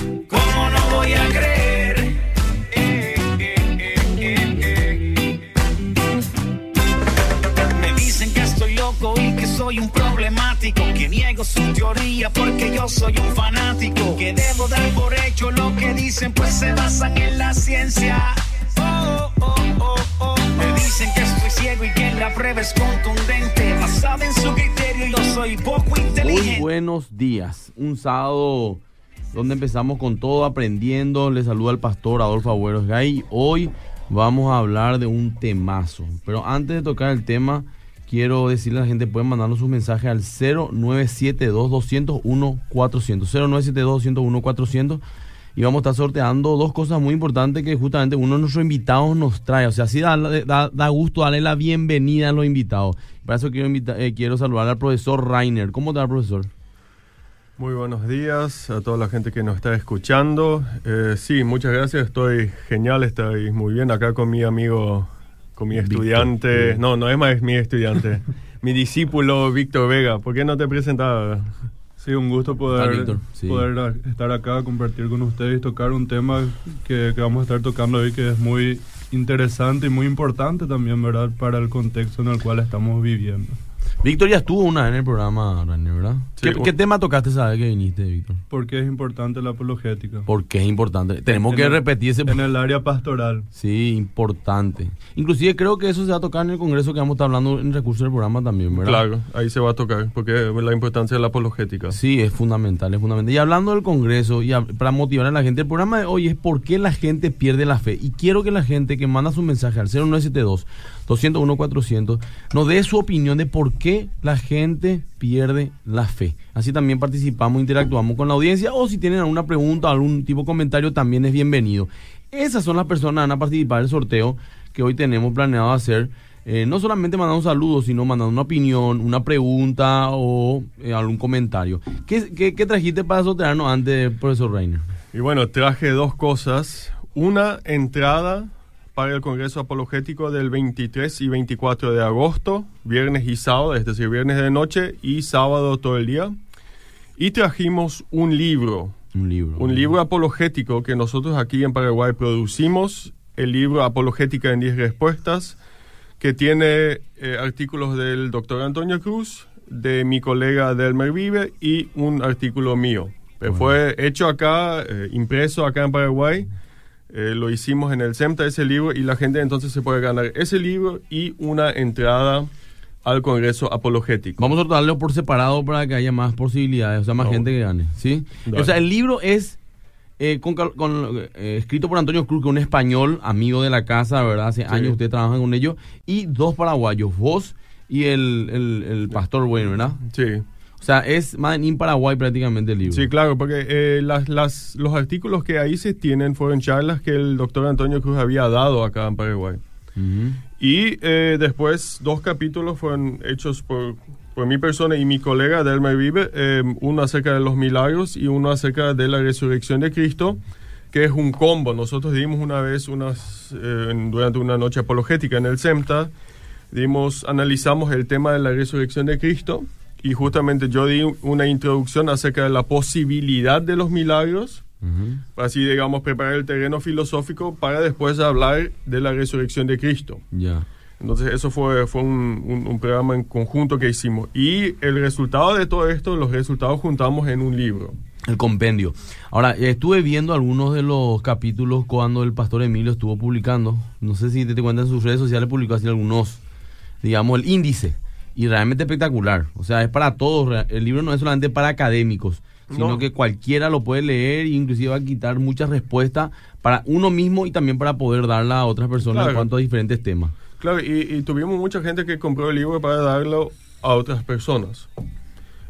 ¿Cómo no voy a creer? Eh, eh, eh, Me dicen que estoy loco y que soy un problemático. Que niego su teoría porque yo soy un fanático. Que debo dar por hecho lo que dicen, pues se basan en la ciencia. Oh, oh, oh, oh. Me dicen que estoy ciego y que la prueba es contundente. Basada en su criterio, yo soy poco inteligente. Muy buenos días. Un sábado donde empezamos con todo aprendiendo. Les saluda el pastor Adolfo Agüeros Gay. Hoy vamos a hablar de un temazo. Pero antes de tocar el tema, quiero decirle a la gente, pueden mandarnos sus mensajes al 0972-201-400. 0972-201-400. Y vamos a estar sorteando dos cosas muy importantes que justamente uno de nuestros invitados nos trae. O sea, así da, da, da gusto darle la bienvenida a los invitados. Para eso quiero, invita- eh, quiero saludar al profesor Rainer. ¿Cómo está, profesor? Muy buenos días a toda la gente que nos está escuchando. Eh, sí, muchas gracias. Estoy genial, estoy muy bien acá con mi amigo, con mi Víctor. estudiante. No, no es más mi estudiante. mi discípulo Víctor Vega. ¿Por qué no te presentaba? Sí, un gusto Ah, poder, Víctor, sí. poder a- estar acá, compartir con ustedes y tocar un tema que, que vamos a estar tocando hoy que es muy interesante y muy importante también, ¿verdad? Para el contexto en el cual estamos viviendo. Víctor ya estuvo una vez en el programa, Rainer, ¿verdad? Sí, ¿Qué, tema tocaste esa vez que viniste, Víctor? ¿Por qué es importante la apologética? Porque es importante. Tenemos En que el- repetir ese... En el área pastoral. Sí, importante. Inclusive creo que eso se va a tocar en el congreso que vamos a estar hablando en recursos del programa también, ¿verdad? Claro, ahí se va a tocar, porque la importancia de la apologética. Sí, es fundamental, es fundamental. Y hablando del Congreso, y para motivar a la gente, el programa de hoy es por qué la gente pierde la fe. Y quiero que la gente que manda su mensaje al 0972 201 400 nos dé su opinión de por qué la gente pierde la fe. Así también participamos, interactuamos con la audiencia o si tienen alguna pregunta, algún tipo de comentario, también es bienvenido. Esas son las personas que van a participar del sorteo que hoy tenemos planeado hacer. Eh, no solamente mandando un saludo, sino mandando una opinión, una pregunta o eh, algún comentario. ¿Qué, qué, qué trajiste para sortearnos antes, profesor Reiner? Y bueno, traje dos cosas. Una entrada para el Congreso Apologético del 23 y 24 de agosto, viernes y sábado, es decir, viernes de noche y sábado todo el día. Y trajimos un libro, Un libro. un libro apologético que nosotros aquí en Paraguay producimos, el libro Apologética en 10 Respuestas, que tiene eh, artículos del doctor Antonio Cruz, de mi colega Delmer Vive y un artículo mío. Bueno. Fue hecho acá, eh, impreso acá en Paraguay. Eh, lo hicimos en el CEMTA ese libro y la gente entonces se puede ganar ese libro y una entrada al Congreso Apologético. Vamos a sortearlo por separado para que haya más posibilidades, o sea, más gente que gane, ¿sí? Dale. O sea, el libro es eh, con con, eh, escrito por Antonio Cruz, que es un español, amigo de la casa, ¿verdad? Hace Sí. años ustedes trabajan con ellos, y dos paraguayos, vos y el, el, el pastor bueno, ¿verdad? Sí. O sea, es más en Paraguay prácticamente el libro. Sí, claro, porque eh, las, las, los artículos que ahí se tienen fueron charlas que el doctor Antonio Cruz había dado acá en Paraguay. Ujú. Y eh, después dos capítulos fueron hechos por, por mi persona y mi colega Delmer Vive, eh, uno acerca de los milagros y uno acerca de la resurrección de Cristo, que es un combo. Nosotros dimos una vez, unas, eh, durante una noche apologética en el CEMTA, dimos, analizamos el tema de la resurrección de Cristo y justamente yo di una introducción acerca de la posibilidad de los milagros Ujú. así digamos preparar el terreno filosófico para después hablar de la resurrección de Cristo. Ya. Entonces eso fue, fue un, un- un programa en conjunto que hicimos. Y el resultado de todo esto, los resultados juntamos en un libro. El compendio. Ahora, estuve viendo algunos de los capítulos cuando el pastor Emilio estuvo publicando. No sé si te, te cuentas en sus redes sociales, publicó así algunos, digamos, el índice. Y realmente espectacular. O sea, es para todos. El libro no es solamente para académicos, sino No. que cualquiera lo puede leer e inclusive va a quitar muchas respuestas para uno mismo y también para poder darla a otras personas en cuanto a diferentes temas. Claro, y, y tuvimos mucha gente que compró el libro para darlo a otras personas.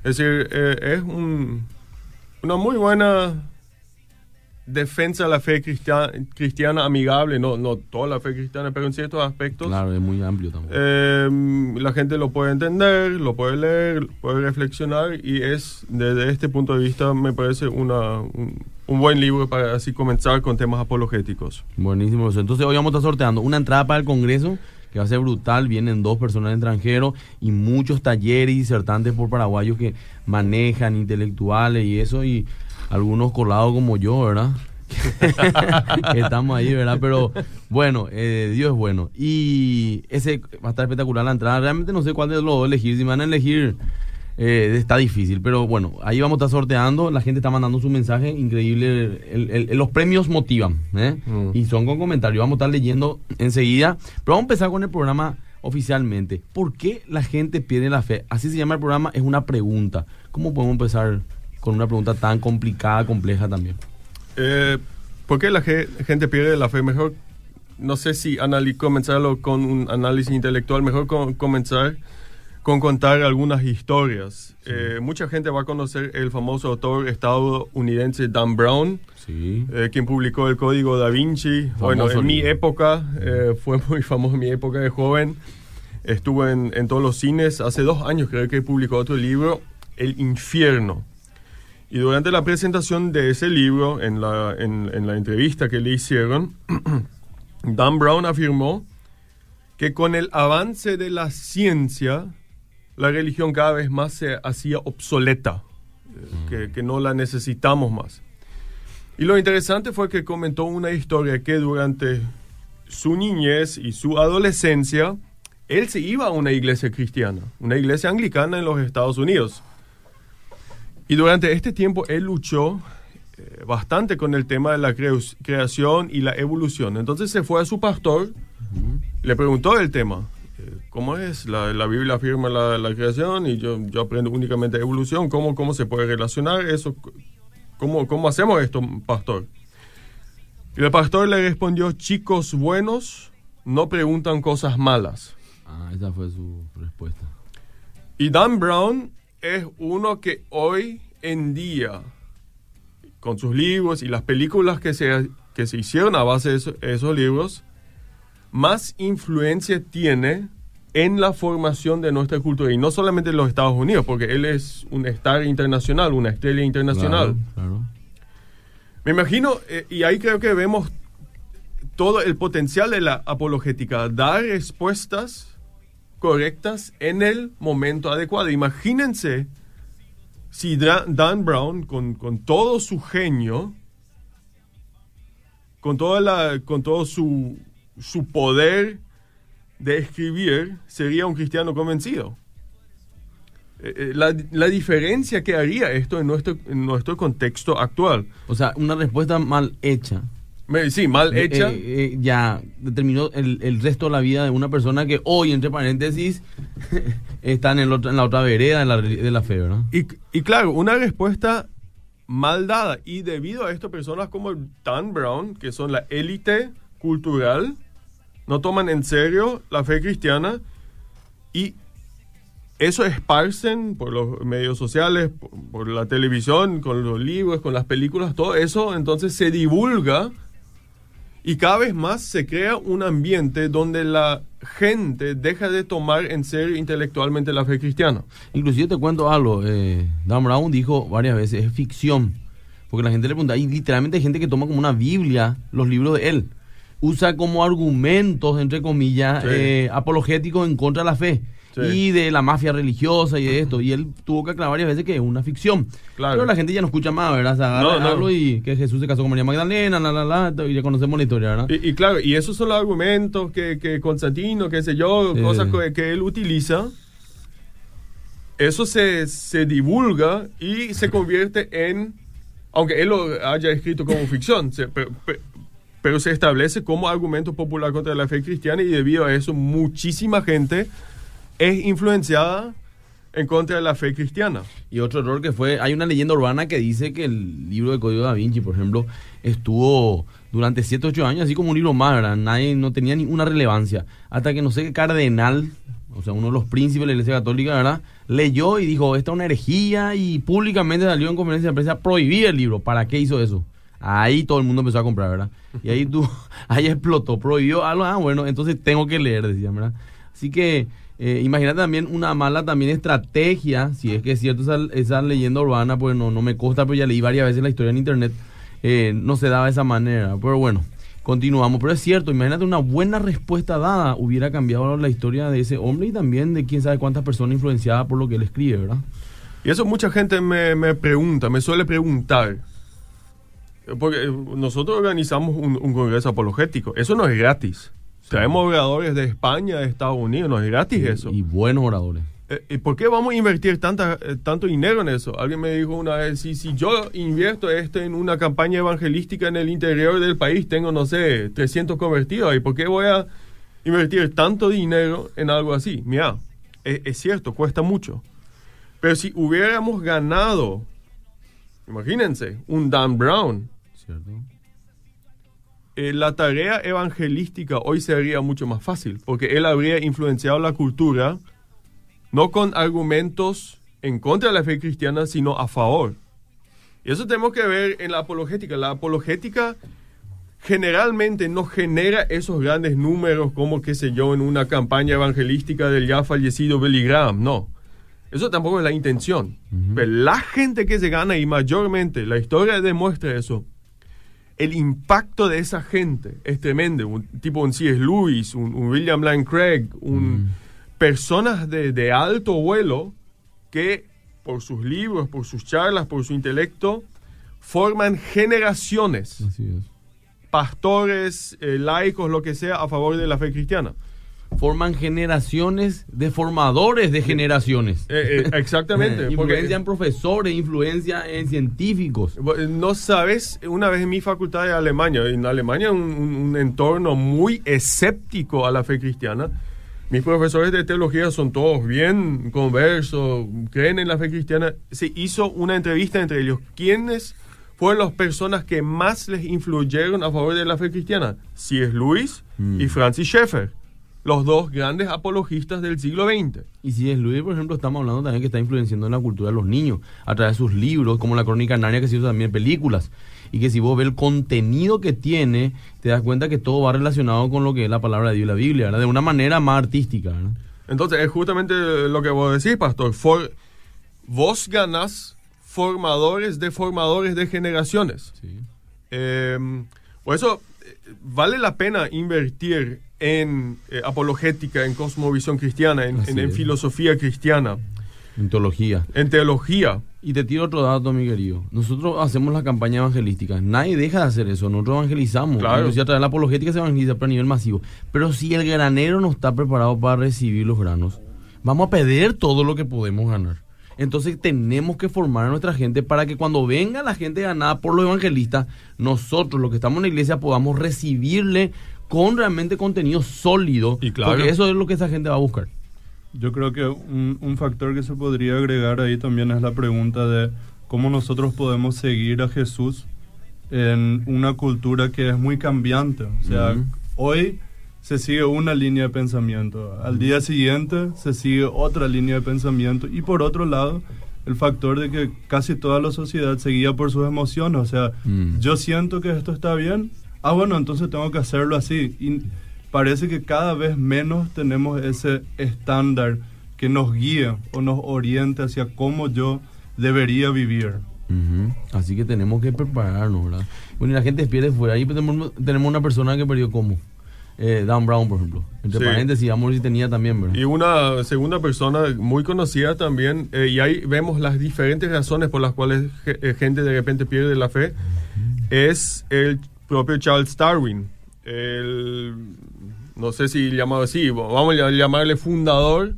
Es decir, eh, es un- una muy buena defensa de la fe cristiana, cristiana amigable, no, no toda la fe cristiana, pero en ciertos aspectos. Claro, es muy amplio también. Eh, la gente lo puede entender, lo puede leer, puede reflexionar y es desde este punto de vista me parece una, un, un buen libro para así comenzar con temas apologéticos. Buenísimo. eso. Entonces hoy vamos a estar sorteando una entrada para el Congreso que va a ser brutal. Vienen dos personas extranjeros y muchos talleres y disertantes por paraguayos que manejan intelectuales y eso. Y algunos colados como yo, ¿verdad? Estamos ahí, ¿verdad? Pero bueno, eh, Dios es bueno. Y ese va a estar espectacular la entrada. Realmente no sé cuál de los dos elegir. Si me van a elegir, eh, está difícil. Pero bueno, ahí vamos a estar sorteando. La gente está mandando su mensaje. Increíble. El- el- el- los premios motivan. ¿eh? Mm. Y son con comentarios. Vamos a estar leyendo enseguida. Pero vamos a empezar con el programa oficialmente. ¿Por qué la gente pierde la fe? Así se llama el programa. Es una pregunta. ¿Cómo podemos empezar con una pregunta tan complicada, compleja también? Eh, ¿Por qué la ge- gente pierde la fe? Mejor, no sé si comenzarlo con un análisis intelectual, mejor con- comenzar con contar algunas historias. Eh, mucha gente va a conocer el famoso autor estadounidense Dan Brown, Sí. eh, quien publicó el Código Da Vinci. bueno, en mi libro. época, eh, fue muy famoso en mi época de joven. Estuvo en, en todos los cines. Hace dos años creo que publicó otro libro, El Infierno. Y durante la presentación de ese libro, en la, en, la entrevista que le hicieron, Dan Brown afirmó que con el avance de la ciencia, la religión cada vez más se hacía obsoleta, eh, que, que no la necesitamos más. Y lo interesante fue que comentó una historia que durante su niñez y su adolescencia, él se iba a una iglesia cristiana, una iglesia anglicana en los Estados Unidos. Y durante este tiempo él luchó eh, bastante con el tema de la creación y la evolución. Entonces se fue a su pastor, le preguntó el tema. eh, ¿Cómo es? La, la Biblia afirma la, la creación y yo, yo aprendo únicamente evolución. ¿Cómo, ¿Cómo se puede relacionar eso? ¿Cómo, ¿Cómo hacemos esto, pastor? Y el pastor le respondió, chicos buenos no preguntan cosas malas. Ah, esa fue su respuesta. Y Dan Brown es uno que hoy en día, con sus libros y las películas que se, que se hicieron a base de eso- esos libros, más influencia tiene en la formación de nuestra cultura. Y no solamente en los Estados Unidos, porque él es un star internacional, una estrella internacional. Claro, claro. Me imagino, eh, y ahí creo que vemos todo el potencial de la apologética, dar respuestas correctas en el momento adecuado. Imagínense si Dan Brown, con, con todo su genio, con, toda la, con todo su, su poder de escribir, sería un cristiano convencido. Eh, eh, La, la diferencia que haría esto en nuestro, en nuestro contexto actual. O sea, una respuesta mal hecha. Sí, mal eh, hecha. eh, eh, ya determinó el, el resto de la vida de una persona que hoy, entre paréntesis, está en, el otro- en la otra vereda de la, de la fe, ¿verdad? Y, y claro, una respuesta mal dada. Y debido a esto, personas como Dan Brown, que son la élite cultural, no toman en serio la fe cristiana y eso esparcen por los medios sociales, por, por la televisión, con los libros, con las películas, todo eso entonces se divulga y cada vez más se crea un ambiente donde la gente deja de tomar en serio intelectualmente la fe cristiana. Inclusive te cuento algo, eh, Dan Brown dijo varias veces, es ficción. Porque la gente le pregunta, y literalmente hay gente que toma como una Biblia los libros de él. Usa como argumentos, entre comillas, Sí. eh, apologéticos en contra de la fe. Sí. Y de la mafia religiosa y de esto. Y él tuvo que aclarar varias veces que es una ficción. Claro. Pero la gente ya no escucha más, ¿verdad? Se agarra No, no. y que Jesús se casó con María Magdalena, la, la, la, y ya conocemos la historia, ¿verdad? Y, y claro, y esos son los argumentos que, que Constantino, qué sé yo, Sí. cosas que, que él utiliza. Eso se, se divulga y se convierte en, aunque él lo haya escrito como ficción, se- pero- pero se establece como argumento popular contra la fe cristiana y debido a eso muchísima gente es influenciada en contra de la fe cristiana. Y otro error que fue, hay una leyenda urbana que dice que el libro de Código da Vinci, por ejemplo, estuvo durante 7 8 años así como un libro más, ¿verdad? Nadie, no tenía ninguna relevancia. Hasta que no sé qué cardenal, o sea, uno de los príncipes de la Iglesia Católica, ¿verdad? Leyó y dijo, esta es una herejía y públicamente salió en conferencia de prensa a prohibir el libro. ¿Para qué hizo eso? Ahí todo el mundo empezó a comprar, ¿verdad? Y ahí tú, ahí explotó, prohibió algo, ah, bueno, entonces tengo que leer, decían, ¿verdad? Así que eh, imagínate también una mala también estrategia, si es que es cierto esa, leyenda urbana, pues no, no me consta, pero ya leí varias veces la historia en internet, eh, no se daba de esa manera. Pero bueno, continuamos. Pero es cierto, imagínate una buena respuesta dada hubiera cambiado la historia de ese hombre y también de quién sabe cuántas personas influenciadas por lo que él escribe, ¿verdad? Y eso mucha gente me, me pregunta, me suele preguntar. Porque nosotros organizamos un, un congreso apologético. Eso no es gratis. Traemos oradores de España, de Estados Unidos. No es gratis eso. Y buenos oradores. Eh, ¿Y por qué vamos a invertir tanta, eh, tanto dinero en eso? Alguien me dijo una vez, si, si yo invierto esto en una campaña evangelística en el interior del país, tengo, no sé, 300 convertidos. ¿Y por qué voy a invertir tanto dinero en algo así? Mira, es, es cierto, cuesta mucho. Pero si hubiéramos ganado, imagínense, un Dan Brown, ¿Cierto? Eh, la tarea evangelística hoy sería mucho más fácil, porque él habría influenciado la cultura no con argumentos en contra de la fe cristiana, sino a favor. Y eso tenemos que ver en la apologética. La apologética generalmente no genera esos grandes números como, qué sé yo, en una campaña evangelística del ya fallecido Billy Graham. No. Eso tampoco es la intención. Pero la gente que se gana, y mayormente la historia demuestra eso, el impacto de esa gente es tremendo. Un tipo un C.S. Lewis, un, un William Lane Craig, un, personas de, de alto vuelo que por sus libros, por sus charlas, por su intelecto, forman generaciones, Así es. pastores, eh, laicos, lo que sea, a favor de la fe cristiana. Forman generaciones de formadores de generaciones. Eh, eh, exactamente. porque- influencia en profesores, influencia en científicos. No sabes, una vez en mi facultad de Alemania, en Alemania un, un- entorno muy escéptico a la fe cristiana. Mis profesores de teología son todos bien conversos, creen en la fe cristiana. Se hizo una entrevista entre ellos. ¿Quiénes fueron las personas que más les influyeron a favor de la fe cristiana? C.S. Lewis y Francis Schaeffer, los dos grandes apologistas del siglo XX. Y si es Luis, por ejemplo, estamos hablando también que está influenciando en la cultura de los niños a través de sus libros, como la Crónica Narnia, que se hizo también en películas. Y que si vos ves el contenido que tiene, te das cuenta que todo va relacionado con lo que es la palabra de Dios y la Biblia, ¿verdad? De una manera más artística, ¿verdad? Entonces, es justamente lo que vos decís, pastor. For- vos ganás formadores de formadores de generaciones. Sí. Eh, por eso, eh, vale la pena invertir en eh, apologética, en cosmovisión cristiana, en, filosofía cristiana, En teología. en teología. Y te tiro otro dato, mi querido. Nosotros hacemos la campaña evangelística. Nadie deja de hacer eso. Nosotros evangelizamos. Claro. Inclusive a través de la apologética se evangeliza, pero a nivel masivo. Pero si el granero no está preparado para recibir los granos, vamos a perder todo lo que podemos ganar. Entonces tenemos que formar a nuestra gente para que cuando venga la gente ganada por los evangelistas, nosotros, los que estamos en la iglesia, podamos recibirle con realmente contenido sólido. Y claro. Porque eso es lo que esa gente va a buscar. Yo creo que un, un factor que se podría agregar ahí también es la pregunta de cómo nosotros podemos seguir a Jesús en una cultura que es muy cambiante. O sea, hoy se sigue una línea de pensamiento, al día siguiente se sigue otra línea de pensamiento y por otro lado el factor de que casi toda la sociedad seguía por sus emociones. O sea, Mm. yo siento que esto está bien, ah bueno, entonces tengo que hacerlo así. Y parece que cada vez menos tenemos ese estándar que nos guíe o nos oriente hacia cómo yo debería vivir. Ujú. Así que tenemos que prepararnos, ¿verdad? Bueno, y la gente pierde fuera. Ahí tenemos, tenemos una persona que perdió como. Eh, Dan Brown, por ejemplo. Entre Sí. paréntesis, vamos a ver si tenía también, ¿verdad? Y una segunda persona muy conocida también, eh, y ahí vemos las diferentes razones por las cuales eh, gente de repente pierde la fe, es el propio Charles Darwin. El, no sé si llamado así, vamos a llamarle fundador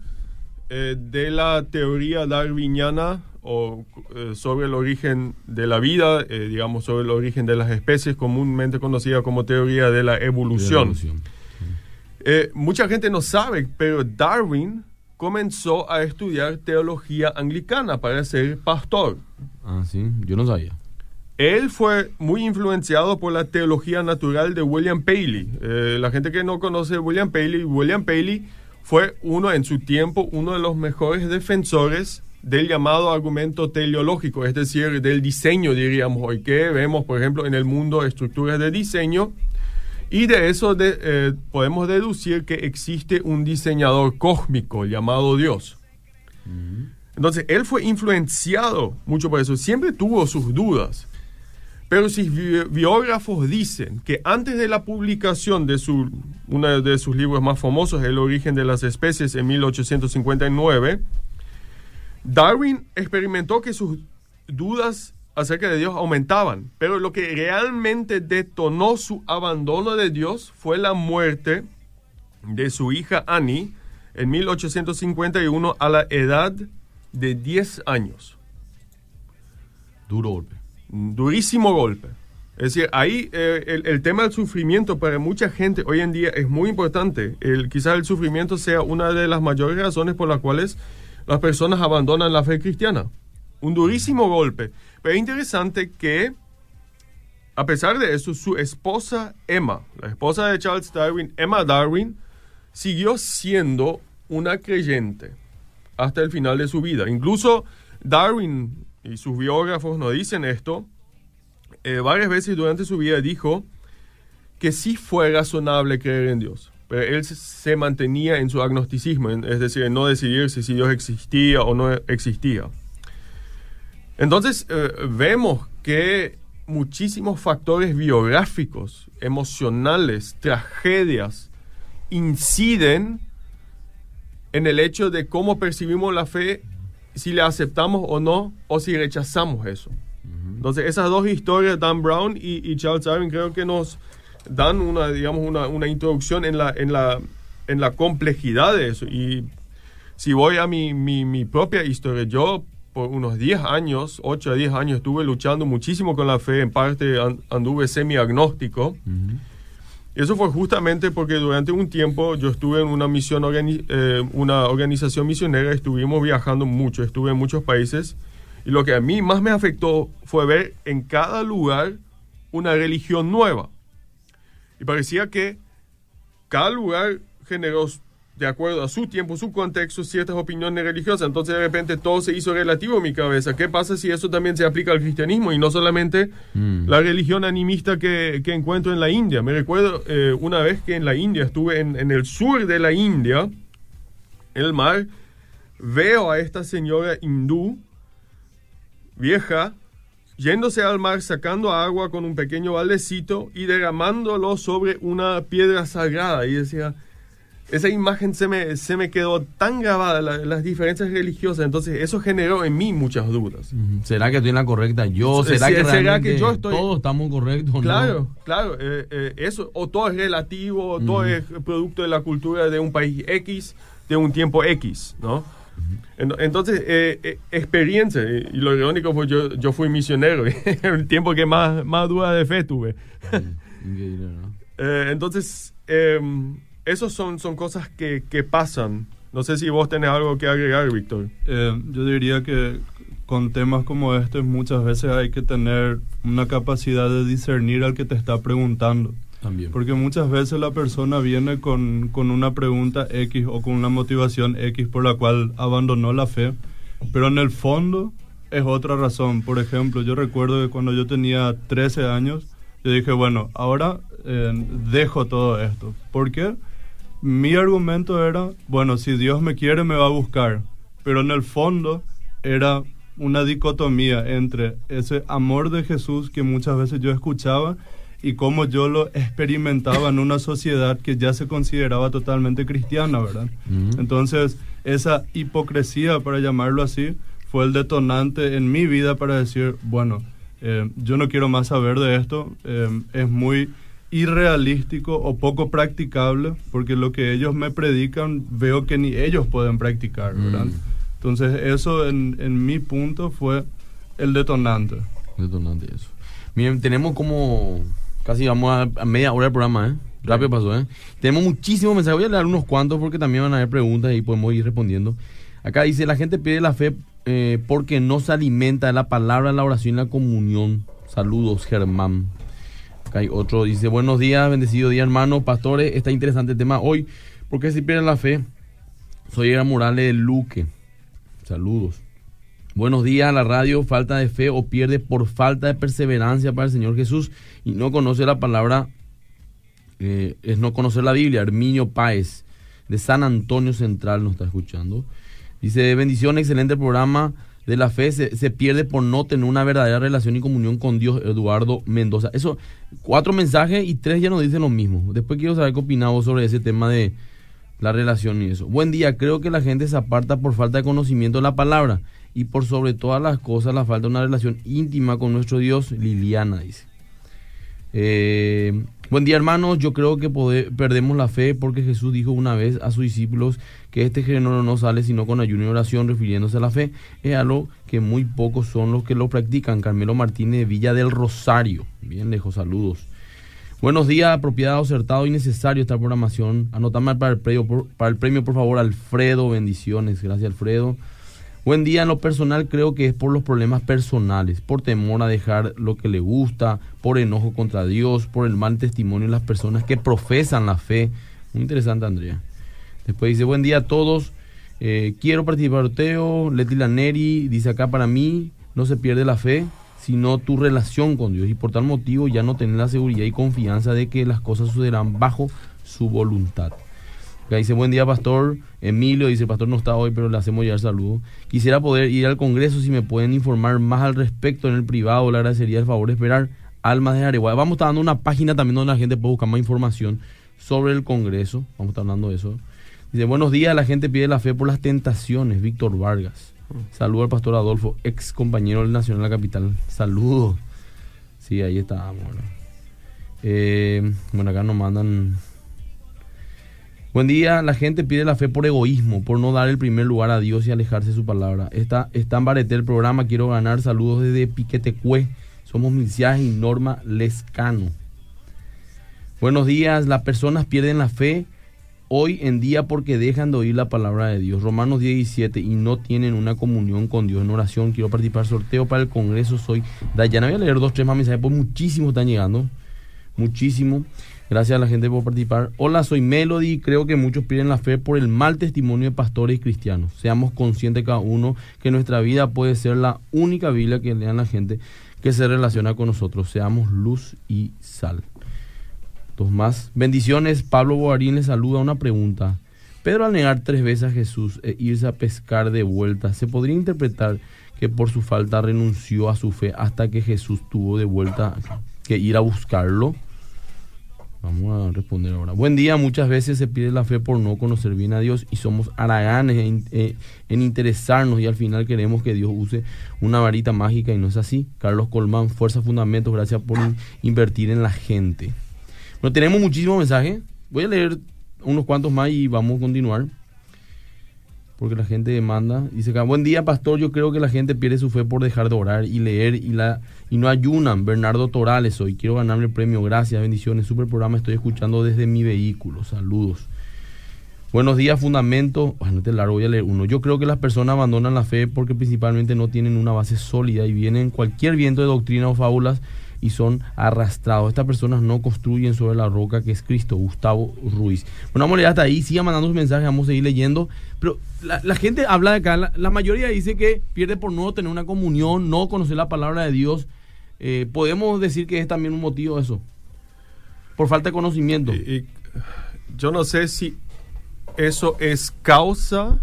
eh, de la teoría darwiniana o eh, sobre el origen de la vida, eh, digamos sobre el origen de las especies, comúnmente conocida como teoría de la De la evolución. evolución. Mucha gente no sabe, pero Darwin comenzó a estudiar teología anglicana para ser pastor. Ah, sí, yo no sabía. Él fue muy influenciado por la teología natural de William Paley. Eh, la gente que no conoce William Paley, William Paley fue uno en su tiempo, uno de los mejores defensores del llamado argumento teleológico, es decir, del diseño, diríamos hoy, que vemos, por ejemplo, en el mundo estructuras de diseño. Y de eso de- eh, podemos deducir que existe un diseñador cósmico llamado Dios. Entonces, él fue influenciado mucho por eso. Siempre tuvo sus dudas. Pero bi- biógrafos dicen que antes de la publicación de su, uno de sus libros más famosos, El origen de las especies, en 1859, Darwin experimentó que sus dudas acerca de Dios aumentaban, pero lo que realmente detonó su abandono de Dios fue la muerte de su hija Annie en 1851 a la edad de 10 años. Duro golpe. Durísimo golpe. Es decir, ahí eh, el, tema del sufrimiento para mucha gente hoy en día es muy importante. El, quizás el sufrimiento sea una de las mayores razones por las cuales las personas abandonan la fe cristiana. Un durísimo golpe. Pero es interesante que, a pesar de eso, su esposa Emma, la esposa de Charles Darwin, Emma Darwin, siguió siendo una creyente hasta el final de su vida. Incluso Darwin y sus biógrafos nos dicen esto. eh, varias veces durante su vida dijo que sí fue razonable creer en Dios. Pero él se- mantenía en su agnosticismo, es decir, en no decidirse si Dios existía o no existía. Entonces, eh, vemos que muchísimos factores biográficos, emocionales, tragedias, inciden en el hecho de cómo percibimos la fe, si la aceptamos o no, o si rechazamos eso. Entonces, esas dos historias, Dan Brown y, y Charles Darwin, creo que nos dan una, digamos, una, una introducción en la, en, la, en la complejidad de eso. Y si voy a mi, mi, mi propia historia, yo por unos 10 años, 8 a 10 años, estuve luchando muchísimo con la fe, en parte an- anduve semi-agnóstico. Y eso fue justamente porque durante un tiempo yo estuve en una misión, eh, una organización misionera, estuvimos viajando mucho, estuve en muchos países. Y lo que a mí más me afectó fue ver en cada lugar una religión nueva. Y parecía que cada lugar generó, de acuerdo a su tiempo, su contexto, ciertas opiniones religiosas. Entonces de repente todo se hizo relativo en mi cabeza. ¿Qué pasa si eso también se aplica al cristianismo y no solamente Mm. la religión animista que, que encuentro en la India? Me recuerdo eh, una vez que en la India estuve en, en el sur de la India, el mar, veo a esta señora hindú, vieja, yéndose al mar, sacando agua con un pequeño baldecito y derramándolo sobre una piedra sagrada. Y decía, esa imagen se me, se me quedó tan grabada, la- las diferencias religiosas. Entonces, eso generó en mí muchas dudas. ¿Será que estoy en la correcta? Yo, ¿será que ¿será realmente que yo estoy- todos estamos correctos? o no? Claro, claro, eh, eh, eso, o todo es relativo, o todo es producto de la cultura de un país X, de un tiempo X, ¿no? En- Entonces, eh, eh, experiencia, y, lo irónico fue yo, yo fui misionero, el tiempo que más, más duda de fe tuve. Increíble, ¿no? Eh, entonces, esos son, son cosas que, que pasan. No sé si vos tenés algo que agregar, Víctor. Eh, yo diría que con temas como este muchas veces hay que tener una capacidad de discernir al que te está preguntando. También. Porque muchas veces la persona viene con, con una pregunta X o con una motivación X por la cual abandonó la fe, pero en el fondo es otra razón. Por ejemplo, yo recuerdo que cuando yo tenía 13 años, yo dije, bueno, ahora eh, dejo todo esto. ¿Por qué? Mi argumento era, bueno, si Dios me quiere me va a buscar, pero en el fondo era una dicotomía entre ese amor de Jesús que muchas veces yo escuchaba y cómo yo lo experimentaba en una sociedad que ya se consideraba totalmente cristiana, ¿verdad? Entonces, esa hipocresía, para llamarlo así, fue el detonante en mi vida para decir, bueno, eh, yo no quiero más saber de esto, eh, es muy irrealístico o poco practicable, porque lo que ellos me predican veo que ni ellos pueden practicar, ¿verdad? Mm. Entonces, eso en, en mi punto fue el detonante. Detonante eso. Miren, tenemos como casi vamos a, a media hora del programa, ¿eh? Rápido pasó, ¿eh? Tenemos muchísimos mensajes. Voy a leer unos cuantos porque también van a haber preguntas y podemos ir respondiendo. Acá dice, la gente pide la fe eh, porque no se alimenta de la palabra, la oración y la comunión. Saludos, Germán. Hay otro, dice, buenos días, bendecido día, hermano, pastores. Está interesante el tema hoy. ¿Por qué se pierde la fe? Soy Era Morales de Luque. Saludos. Buenos días a la radio, falta de fe o pierde por falta de perseverancia para el Señor Jesús y no conoce la palabra, eh, es no conocer la Biblia. Herminio Páez, de San Antonio Central, nos está escuchando. Dice, bendición, excelente programa de la fe, se, pierde por no tener una verdadera relación y comunión con Dios, Eduardo Mendoza. Eso, cuatro mensajes y tres ya nos dicen lo mismo. Después quiero saber qué opinamos sobre ese tema de la relación y eso. Buen día, creo que la gente se aparta por falta de conocimiento de la palabra y por sobre todas las cosas la falta de una relación íntima con nuestro Dios, Liliana dice. Eh, buen día hermanos, yo creo que perdemos la fe porque Jesús dijo una vez a sus discípulos que este género no sale sino con ayuno y oración refiriéndose a la fe. Es algo que muy pocos son los que lo practican. Carmelo Martínez de Villa del Rosario. Bien lejos, saludos. Buenos días, propiedad acertado y necesario esta programación. Anotame para el premio, por, para el premio, por favor, Alfredo. Bendiciones. Gracias, Alfredo. Buen día en lo personal creo que es por los problemas personales, por temor a dejar lo que le gusta, por enojo contra Dios, por el mal testimonio de las personas que profesan la fe. Muy interesante, Andrea. Después dice, buen día a todos. Eh, quiero participar, Teo. Leti Laneri dice acá para mí, no se pierde la fe, sino tu relación con Dios. Y por tal motivo ya no tener la seguridad y confianza de que las cosas sucederán bajo su voluntad dice, buen día, pastor. Emilio dice, pastor no está hoy, pero le hacemos ya el saludo. Quisiera poder ir al Congreso si me pueden informar más al respecto en el privado. Le agradecería el favor de esperar. Almas de Areguay. Vamos a estar dando una página también donde la gente puede buscar más información sobre el Congreso. Vamos a estar hablando de eso. Dice, buenos días, la gente pide la fe por las tentaciones. Víctor Vargas. Saludo al pastor Adolfo, ex compañero del Nacional de la Capital. Saludos. Sí, ahí está. Bueno, eh, bueno acá nos mandan Buen día, la gente pide la fe por egoísmo, por no dar el primer lugar a Dios y alejarse de su palabra. Está, está en el programa, quiero ganar saludos desde Piquetecue. Somos Milcias y Norma Lescano. Buenos días, las personas pierden la fe hoy en día porque dejan de oír la palabra de Dios. Romanos 17 y no tienen una comunión con Dios en oración. Quiero participar sorteo para el Congreso. Soy Dayana. Voy a leer dos, tres más mensajes, pues muchísimos están llegando. Muchísimo. Gracias a la gente por participar. Hola, soy Melody. Creo que muchos pierden la fe por el mal testimonio de pastores y cristianos. Seamos conscientes cada uno que nuestra vida puede ser la única Biblia que lean la gente que se relaciona con nosotros. Seamos luz y sal. Dos más. Bendiciones. Pablo Boarín le saluda. Una pregunta. Pedro al negar tres veces a Jesús e irse a pescar de vuelta, ¿se podría interpretar que por su falta renunció a su fe hasta que Jesús tuvo de vuelta que ir a buscarlo? Vamos a responder ahora. Buen día, muchas veces se pide la fe por no conocer bien a Dios y somos haraganes en, eh, interesarnos y al final queremos que Dios use una varita mágica y no es así. Carlos Colmán, Fuerza Fundamentos, gracias por invertir en la gente. Bueno, tenemos muchísimos mensajes. Voy a leer unos cuantos más y vamos a continuar porque la gente demanda. Dice acá, buen día, pastor. Yo creo que la gente pierde su fe por dejar de orar y leer y, la, y no ayunan. Bernardo Torales hoy. Quiero ganarme el premio. Gracias, bendiciones. Super programa. Estoy escuchando desde mi vehículo. Saludos. Buenos días, Fundamento. Bueno, te largo, voy a leer uno. Yo creo que las personas abandonan la fe porque principalmente no tienen una base sólida y vienen cualquier viento de doctrina o fábulas y son arrastrados. Estas personas no construyen sobre la roca que es Cristo. Gustavo Ruiz. Bueno, vamos a leer hasta ahí. Siga mandando sus mensajes, vamos a seguir leyendo. Pero la, gente habla de acá, la, mayoría dice que pierde por no tener una comunión, no conocer la palabra de Dios. Eh, podemos decir que es también un motivo eso. Por falta de conocimiento. yo no sé si eso es causa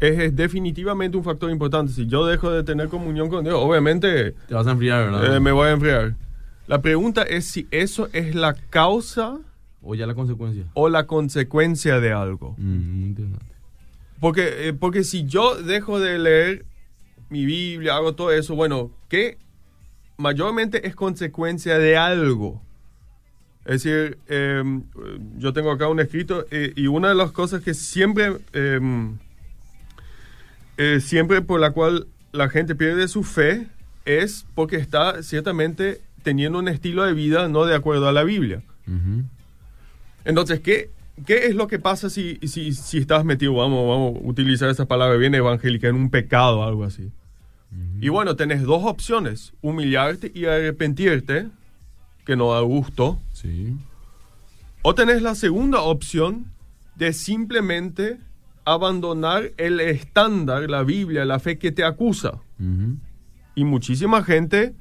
es, definitivamente un factor importante. Si yo dejo de tener comunión con Dios, obviamente... Te vas a enfriar, ¿verdad? Eh, me voy a enfriar. La pregunta es si eso es la causa o ya la consecuencia. O la consecuencia de algo. Mm, interesante. Porque, eh, porque si yo dejo de leer mi Biblia, hago todo eso, bueno, que mayormente es consecuencia de algo. Es decir, em, yo tengo acá un escrito eh, y una de las cosas que siempre, em, eh, siempre por la cual la gente pierde su fe es porque está ciertamente teniendo un estilo de vida no de acuerdo a la Biblia. Entonces, ¿qué, ¿qué es lo que pasa si, si, si, estás metido, vamos, vamos a utilizar esa palabra bien evangélica, en un pecado o algo así? Y bueno, tenés dos opciones, humillarte y arrepentirte, que no da gusto. Sí. O tenés la segunda opción de simplemente abandonar el estándar, la Biblia, la fe que te acusa. Y muchísima gente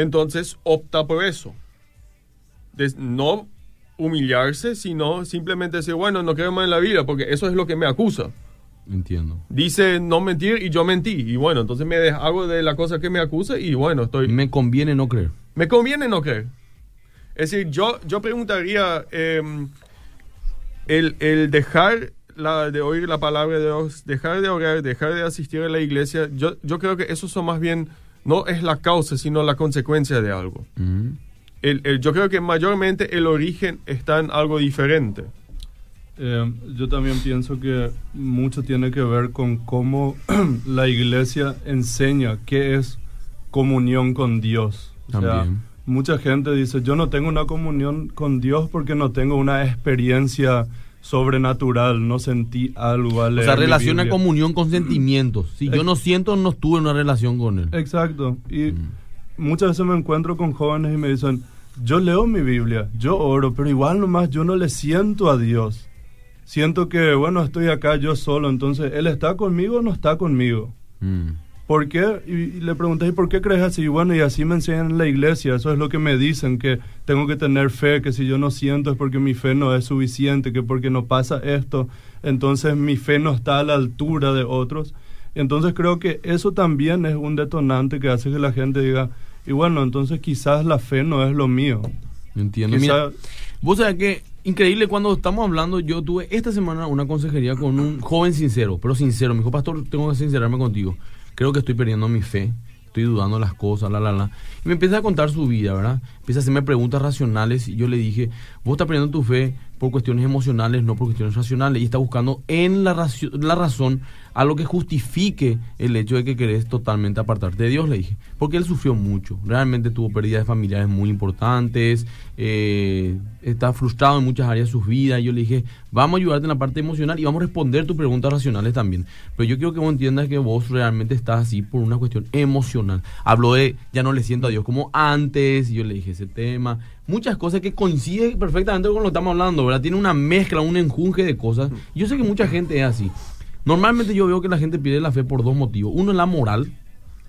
entonces opta por eso. De no humillarse, sino simplemente decir, bueno, no creo más en la vida, porque eso es lo que me acusa. Entiendo. Dice no mentir y yo mentí. Y bueno, entonces me hago de la cosa que me acusa y bueno, estoy... Me conviene no creer. Me conviene no creer. Es decir, yo, yo preguntaría, em, el, el dejar la, de oír la palabra de Dios, dejar de orar, dejar de asistir a la iglesia, yo, yo creo que eso son más bien, no es la causa, sino la consecuencia de algo. El- el- yo creo que mayormente el origen está en algo diferente. Eh, yo también pienso que mucho tiene que ver con cómo la iglesia enseña qué es comunión con Dios. O sea, También. mucha gente dice, yo no tengo una comunión con Dios porque no tengo una experiencia sobrenatural, no sentí algo al O sea, relaciona Biblia". comunión con sentimientos. Si yo no siento, no estuve en una relación con él. Exacto. Y Mm. muchas veces me encuentro con jóvenes y me dicen, yo leo mi Biblia, yo oro, pero igual nomás yo no le siento a Dios. Siento que, bueno, estoy acá yo solo, entonces, ¿Él está conmigo o no está conmigo? Mm. ¿Por qué? Y, y le pregunté, ¿y por qué crees así? Y bueno, y así me enseñan en la iglesia, eso es lo que me dicen, que tengo que tener fe, que si yo no siento es porque mi fe no es suficiente, que porque no pasa esto, entonces mi fe no está a la altura de otros. Entonces creo que eso también es un detonante que hace que la gente diga, y bueno, entonces quizás la fe no es lo mío. Entiendo. Quizá- Mira, vos sabés que increíble cuando estamos hablando, yo tuve esta semana una consejería con un joven sincero, pero sincero. Me dijo, pastor, tengo que sincerarme contigo. Creo que estoy perdiendo mi fe, estoy dudando las cosas, la, la, la. Y me empieza a contar su vida, ¿verdad? Empieza a hacerme preguntas racionales y yo le dije, vos estás perdiendo tu fe por cuestiones emocionales, no por cuestiones racionales. Y está buscando en la, la razón algo que justifique el hecho de que querés totalmente apartarte de Dios, le dije. Porque él sufrió mucho. Realmente tuvo pérdidas familiares muy importantes. eh, está frustrado en muchas áreas de sus vidas. Yo le dije, vamos a ayudarte en la parte emocional y vamos a responder tus preguntas racionales también. Pero yo quiero que vos entiendas que vos realmente estás así por una cuestión emocional. Habló de, ya no le siento a Dios como antes. Y yo le dije ese tema. Muchas cosas que coinciden perfectamente con lo que estamos hablando, ¿verdad? Tiene una mezcla, un enjunje de cosas. Yo sé que mucha gente es así. Normalmente yo veo que la gente pierde la fe por dos motivos. Uno es la moral,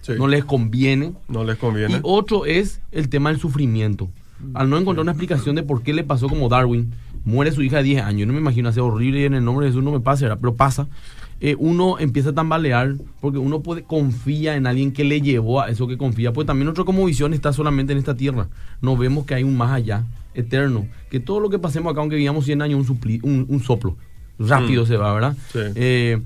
Sí. no les conviene. No les conviene. Y otro es el tema del sufrimiento. Al no encontrar una explicación de por qué le pasó como Darwin, muere su hija de 10 años. Yo no me imagino hacer horrible y en el nombre de Jesús no me pasa, ¿verdad? pero pasa. Eh, uno empieza a tambalear porque uno puede confía en alguien que le llevó a eso que confía. Pues también nosotros como visión está solamente en esta tierra. No vemos que hay un más allá, eterno. Que todo lo que pasemos acá, aunque vivamos 100 años, un, supli- un, un soplo. Rápido Mm. se va, ¿verdad? Sí. Eh,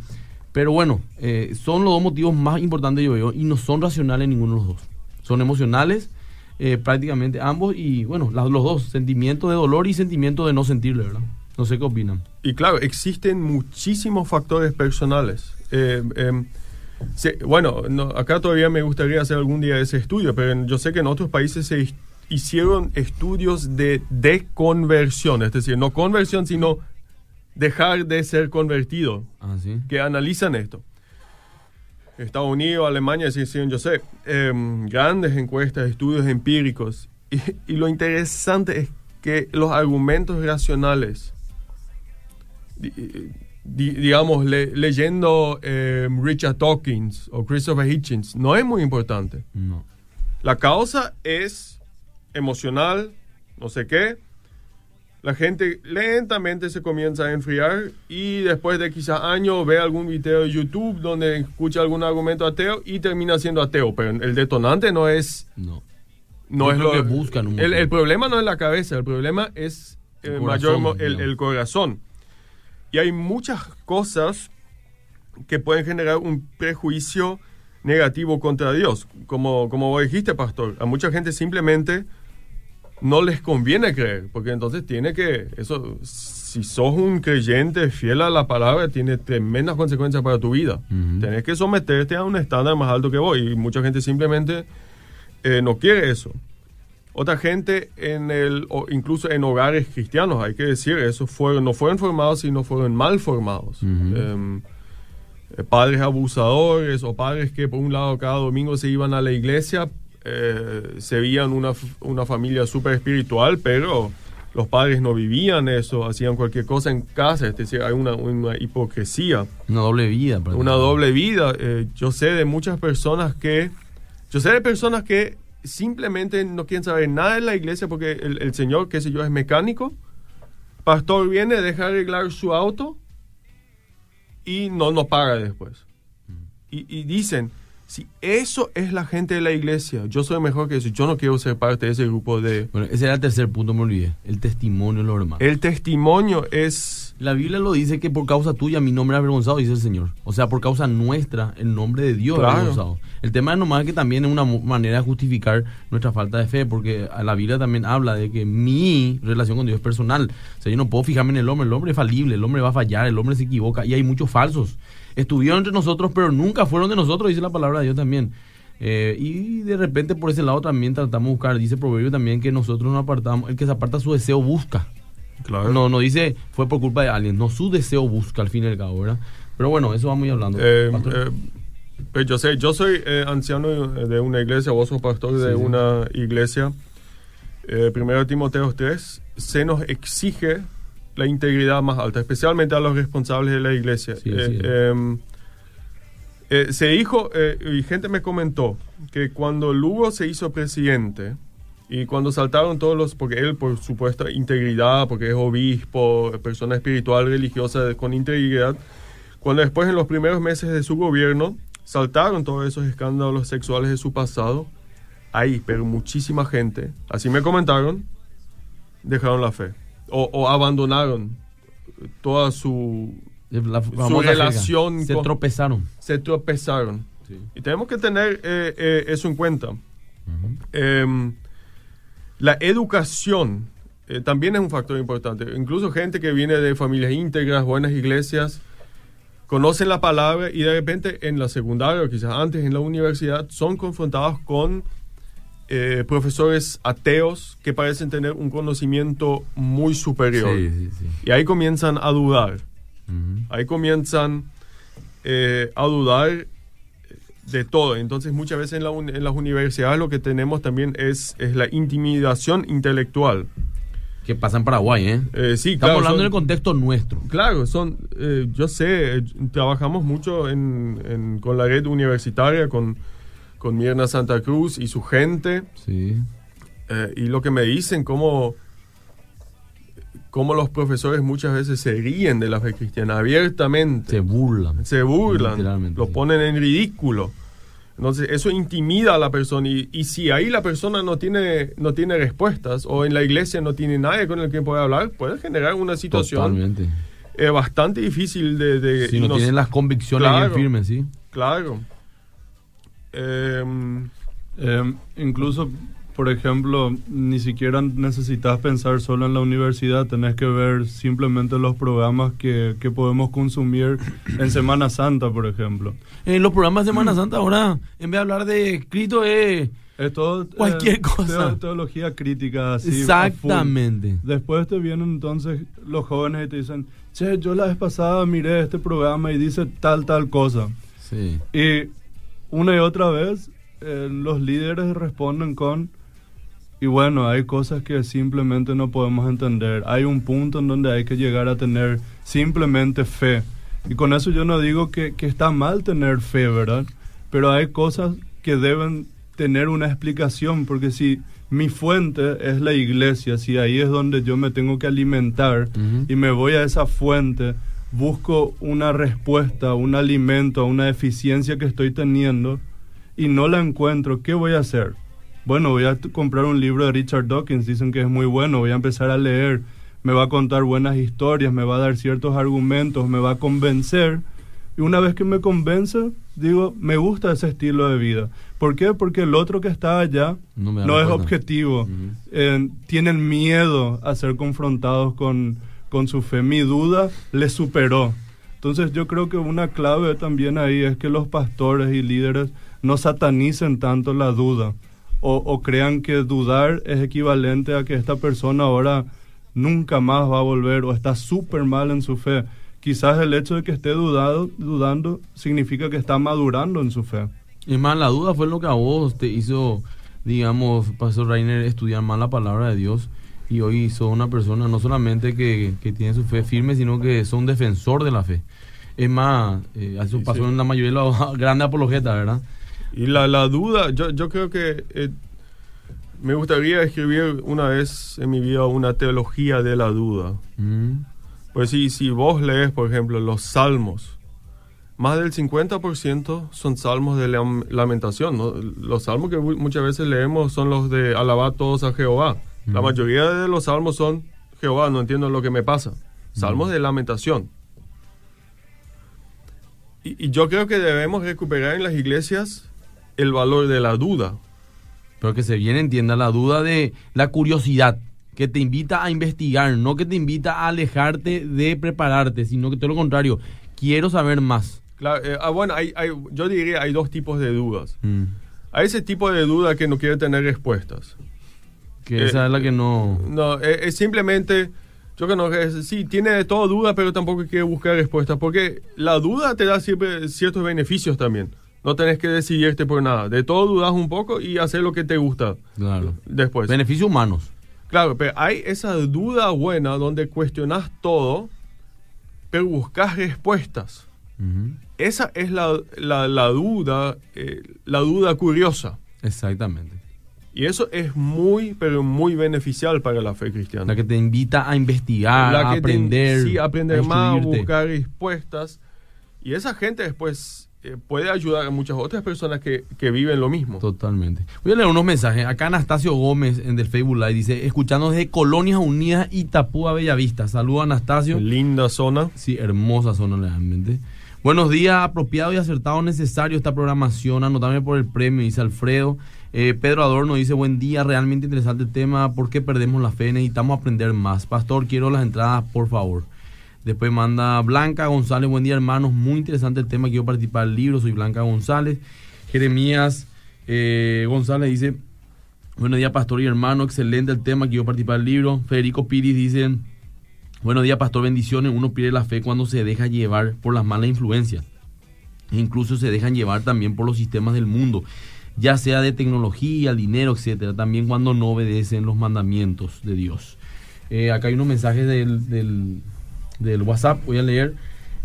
pero bueno, eh, son los dos motivos más importantes yo veo y no son racionales ninguno de los dos. Son emocionales, eh, prácticamente ambos y bueno, las- los dos, sentimiento de dolor y sentimiento de no sentirle, ¿verdad? No sé qué opinan. Y claro, existen muchísimos factores personales. Eh, em, sí, bueno, no, acá todavía me gustaría hacer algún día ese estudio, pero yo sé que en otros países se hicieron estudios de deconversión, es decir, no conversión, sino dejar de ser convertido, Ah, sí. que analizan esto. Estados Unidos, Alemania, sí, sí, yo sé, em, grandes encuestas, estudios empíricos. Y, y lo interesante es que los argumentos racionales, digamos, le- leyendo em, Richard Dawkins o Christopher Hitchens, no es muy importante. No. La causa es emocional, no sé qué. La gente lentamente se comienza a enfriar y después de quizás años ve algún video de YouTube donde escucha algún argumento ateo y termina siendo ateo. Pero el detonante no es, No. no Yo es lo que buscan un el, problema no es la cabeza, el problema es El eh, corazón, mayor el, digamos. el corazón. Y hay muchas cosas que pueden generar un prejuicio negativo contra Dios. Como, como vos dijiste, pastor, a mucha gente simplemente no les conviene creer, porque entonces tiene que, eso, si sos un creyente fiel a la palabra, tiene tremendas consecuencias para tu vida. Ujú. Tenés que someterte a un estándar más alto que vos, y mucha gente simplemente eh, no quiere eso. Otra gente en el, o incluso en hogares cristianos, hay que decir, eso fueron, no fueron formados, sino fueron mal formados. Ujú. Em, eh, padres abusadores o padres que por un lado cada domingo se iban a la iglesia, eh, se veían una, una familia súper espiritual, pero los padres no vivían eso, hacían cualquier cosa en casa, es decir, hay una, una hipocresía Una doble vida. una prácticamente. doble vida. Eh, yo sé de muchas personas que, yo sé de personas que simplemente no quieren saber nada de la iglesia porque el, el señor, qué sé yo, es mecánico. Pastor viene, deja arreglar su auto y no, no paga después. Y, y dicen, si eso es la gente de la iglesia, yo soy mejor que eso, yo no quiero ser parte de ese grupo de... Bueno, ese era el tercer punto, me olvidé. El testimonio de los hermanos. El testimonio es La Biblia lo dice que por causa tuya mi nombre es avergonzado, dice el Señor. O sea, por causa nuestra, el nombre de Dios Claro. es avergonzado. El tema es nomás que también es una manera de justificar nuestra falta de fe, porque la Biblia también habla de que mi relación con Dios es personal. O sea, yo no puedo fijarme en el hombre, el hombre es falible, el hombre va a fallar, el hombre se equivoca, y hay muchos falsos. Estuvieron entre nosotros, pero nunca fueron de nosotros, dice la palabra de Dios también. Eh, y de repente por ese lado también tratamos de buscar, dice Proverbio también que nosotros nos apartamos, el que se aparta su deseo busca. Claro. No, no dice fue por culpa de alguien, no su deseo busca al fin y al cabo, ¿verdad? Pero bueno, eso vamos a ir hablando. Eh, eh, pues yo sé, yo soy eh, anciano de una iglesia, vos sos pastor de Sí, sí. una iglesia. Eh, primero Timoteo 3, se nos exige la integridad más alta, especialmente a los responsables de la iglesia. Sí, Eh, sí. em, eh, se dijo, eh, y gente me comentó, que cuando Lugo se hizo presidente, y cuando saltaron todos los, porque él por supuesta integridad, porque es obispo, persona espiritual, religiosa con integridad, cuando después en los primeros meses de su gobierno saltaron todos esos escándalos sexuales de su pasado, ahí, pero muchísima gente, así me comentaron, dejaron la fe o, o abandonaron toda su... La su famosa jerga. relación se con- tropezaron. se tropezaron. Y tenemos que tener eh, eh, eso en cuenta. Em, la educación eh, también es un factor importante. Incluso gente que viene de familias íntegras, buenas iglesias, conocen la palabra y de repente en la secundaria o quizás antes en la universidad son confrontados con eh, profesores ateos que parecen tener un conocimiento muy superior. Sí, sí, sí. Y ahí comienzan a dudar. Ahí comienzan eh, a dudar de todo. Entonces muchas veces en, la en las universidades lo que tenemos también es, es la intimidación intelectual. Que pasa en Paraguay, ¿eh? Eh, sí, Estamos claro, hablando son- en el contexto nuestro. Claro, son, eh, yo sé, eh, trabajamos mucho en, en- con la red universitaria, con, con Mirna Santa Cruz y su gente, Sí. eh, y lo que me dicen, cómo, cómo los profesores muchas veces se ríen de la fe cristiana abiertamente. Se burlan. se burlan, Literalmente, lo sí. ponen en ridículo. Entonces, eso intimida a la persona. Y, y si ahí la persona no tiene, no tiene respuestas, o en la iglesia no tiene nadie con el que pueda hablar, puede generar una situación Totalmente. eh, bastante difícil de... de- Si no nos- tienen las convicciones Claro. bien firmes, ¿sí? Claro. Em, Eh, incluso, por ejemplo, ni siquiera necesitas pensar solo en la universidad, tenés que ver simplemente los programas que, que podemos consumir en Semana Santa, por ejemplo. En los programas de Semana Santa ahora, en vez de hablar de Cristo, es... Es todo, eh, Cualquier cosa. teo- teología crítica, así. Exactamente. Después te vienen entonces los jóvenes y te dicen, che, yo la vez pasada miré este programa y dice tal, tal cosa. Sí. Y una y otra vez eh, los líderes responden con, y bueno, hay cosas que simplemente no podemos entender. Hay un punto en donde hay que llegar a tener simplemente fe. Y con eso yo no digo que, que está mal tener fe, ¿verdad? Pero hay cosas que deben tener una explicación, porque si mi fuente es la iglesia, si ahí es donde yo me tengo que alimentar y me voy a esa fuente, busco una respuesta, un alimento una deficiencia que estoy teniendo y no la encuentro, ¿qué voy a hacer? Bueno, voy a comprar un libro de Richard Dawkins, dicen que es muy bueno, voy a empezar a leer, me va a contar buenas historias, me va a dar ciertos argumentos, me va a convencer. Y una vez que me convence, digo, me gusta ese estilo de vida. ¿Por qué? Porque el otro que está allá No es objetivo. Eh, tienen miedo a ser confrontados con, con su fe. Mi duda les superó. Entonces yo creo que una clave también ahí es que los pastores y líderes no satanicen tanto la duda o, o crean que dudar es equivalente a que esta persona ahora nunca más va a volver o está súper mal en su fe. Quizás el hecho de que esté dudado, dudando significa que está madurando en su fe. Es más, la duda fue lo que a vos te hizo, digamos, Pastor Rainer, estudiar más la palabra de Dios. Y hoy sos una persona no solamente que, que tiene su fe firme, sino que sos un defensor de la fe. Es más, eh, eso Sí, pasó sí. en la mayoría de los grandes apologetas, ¿verdad? Y la, la duda, yo, yo creo que eh, me gustaría escribir una vez en mi vida una teología de la duda. Mm. Pues si, si vos lees, por ejemplo, los salmos, más del 50% son salmos de lam- lamentación. ¿no? Los salmos que mu- muchas veces leemos son los de alabar todos a Jehová. La Ujú. mayoría de los salmos son Jehová, no entiendo lo que me pasa. salmos de lamentación. Y, y yo creo que debemos recuperar en las iglesias el valor de la duda. Pero que se bien entienda la duda de la curiosidad, que te invita a investigar, no que te invita a alejarte de prepararte, sino que todo lo contrario, quiero saber más. Claro, eh, ah, bueno, hay, hay- yo diría hay dos tipos de dudas. Mm. Hay ese tipo de duda que no quiere tener respuestas. Que Eh, esa es la que no... No, es, es simplemente, yo que no, sí, tiene de todo duda, pero tampoco quiere buscar respuestas, porque la duda te da siempre ciertos beneficios también. No tenés que decidirte por nada. De todo dudas un poco y hacer lo que te gusta Claro. después. Beneficios humanos. Claro, pero hay esa duda buena donde cuestionas todo, pero buscas respuestas. Esa es la, la- la duda, eh, la duda curiosa. Exactamente. Y eso es muy, pero muy beneficial para la fe cristiana. La que te invita a investigar, La a que te- aprender. sí, aprender a más, instruirte. buscar respuestas. Y esa gente después puede ayudar a muchas otras personas que, que viven lo mismo. Totalmente. Voy a leer unos mensajes. Acá Anastasio Gómez en del Facebook Live dice, escuchando desde Colonias Unidas Itapúa Bellavista. Saludos Anastasio. Linda zona. Sí, hermosa zona realmente. Buenos días, apropiado y acertado necesario esta programación. Anotame por el premio, dice Alfredo. Eh, Pedro Adorno dice, buen día, realmente interesante el tema. ¿Por qué perdemos la fe? Necesitamos aprender más. Pastor, quiero las entradas, por favor. Después manda Blanca González, buen día hermanos, muy interesante el tema, quiero participar del libro, soy Blanca González. Jeremías eh, González dice, buenos días pastor y hermano, excelente el tema, quiero participar del libro. Federico Piris dice, buenos días pastor, bendiciones, uno pierde la fe cuando se deja llevar por las malas influencias. E incluso se dejan llevar también por los sistemas del mundo, ya sea de tecnología, dinero, etcétera, también cuando no obedecen los mandamientos de Dios. Eh, acá hay unos mensajes del, del, del WhatsApp, voy a leer.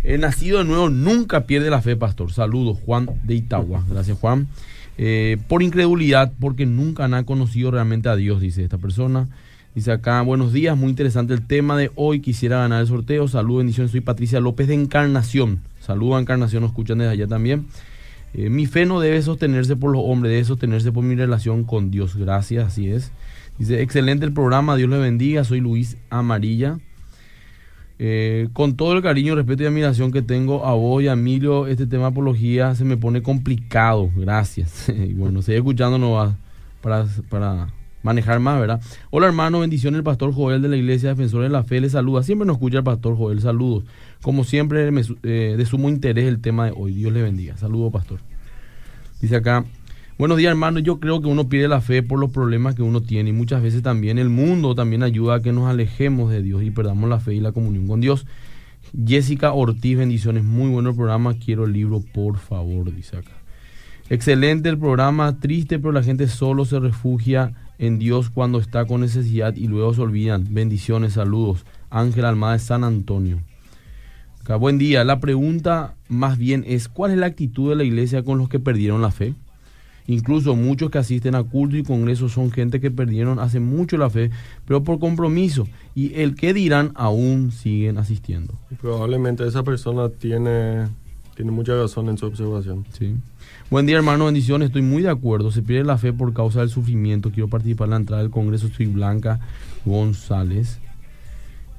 He nacido de nuevo, nunca pierde la fe, pastor. Saludos, Juan de Itagua. Gracias, Juan. Eh, por incredulidad, porque nunca han conocido realmente a Dios, dice esta persona. Dice acá, buenos días, muy interesante el tema de hoy. Quisiera ganar el sorteo. Saludos, bendiciones. Soy Patricia López de Encarnación. Saludos a Encarnación, nos escuchan desde allá también. Eh, mi fe no debe sostenerse por los hombres, debe sostenerse por mi relación con Dios. Gracias, así es. Dice, excelente el programa, Dios le bendiga. Soy Luis Amarilla. Eh, con todo el cariño, respeto y admiración que tengo a vos y a Emilio, este tema de apología se me pone complicado. Gracias. y bueno, sigue escuchándonos para, para manejar más, ¿verdad? Hola hermano, bendiciones. El pastor Joel de la Iglesia Defensor de la Fe le saluda. Siempre nos escucha el pastor Joel. Saludos. Como siempre, me eh, de sumo interés el tema de hoy. Dios le bendiga. Saludos, pastor. Dice acá, buenos días hermano, yo creo que uno pierde la fe por los problemas que uno tiene y muchas veces también el mundo también ayuda a que nos alejemos de Dios y perdamos la fe y la comunión con Dios. Jessica Ortiz, bendiciones, muy bueno el programa, quiero el libro por favor, dice acá. Excelente el programa, triste, pero la gente solo se refugia en Dios cuando está con necesidad y luego se olvidan. Bendiciones, saludos. Ángel Almada de San Antonio. Acá, buen día. La pregunta más bien es, ¿cuál es la actitud de la iglesia con los que perdieron la fe? Incluso muchos que asisten a cultos y congresos son gente que perdieron hace mucho la fe, pero por compromiso. Y el que dirán aún siguen asistiendo. Probablemente esa persona tiene, tiene mucha razón en su observación. Sí. Buen día, hermano. Bendiciones. Estoy muy de acuerdo. Se pierde la fe por causa del sufrimiento. Quiero participar en la entrada del Congreso. Soy Blanca González.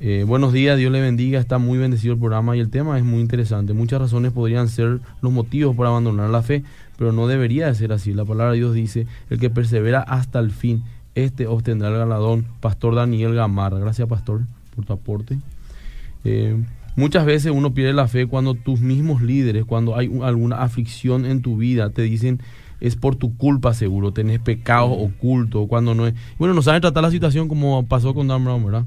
Eh, buenos días, Dios le bendiga. Está muy bendecido el programa y el tema es muy interesante. Muchas razones podrían ser los motivos para abandonar la fe, pero no debería de ser así. La palabra de Dios dice: el que persevera hasta el fin, este obtendrá el galardón. Pastor Daniel Gamarra. Gracias, Pastor, por tu aporte. Eh, muchas veces uno pierde la fe cuando tus mismos líderes, cuando hay un- alguna aflicción en tu vida, te dicen es por tu culpa seguro, tenés pecados ocultos, cuando no es... Bueno, no saben tratar la situación como pasó con Dan Brown, ¿verdad?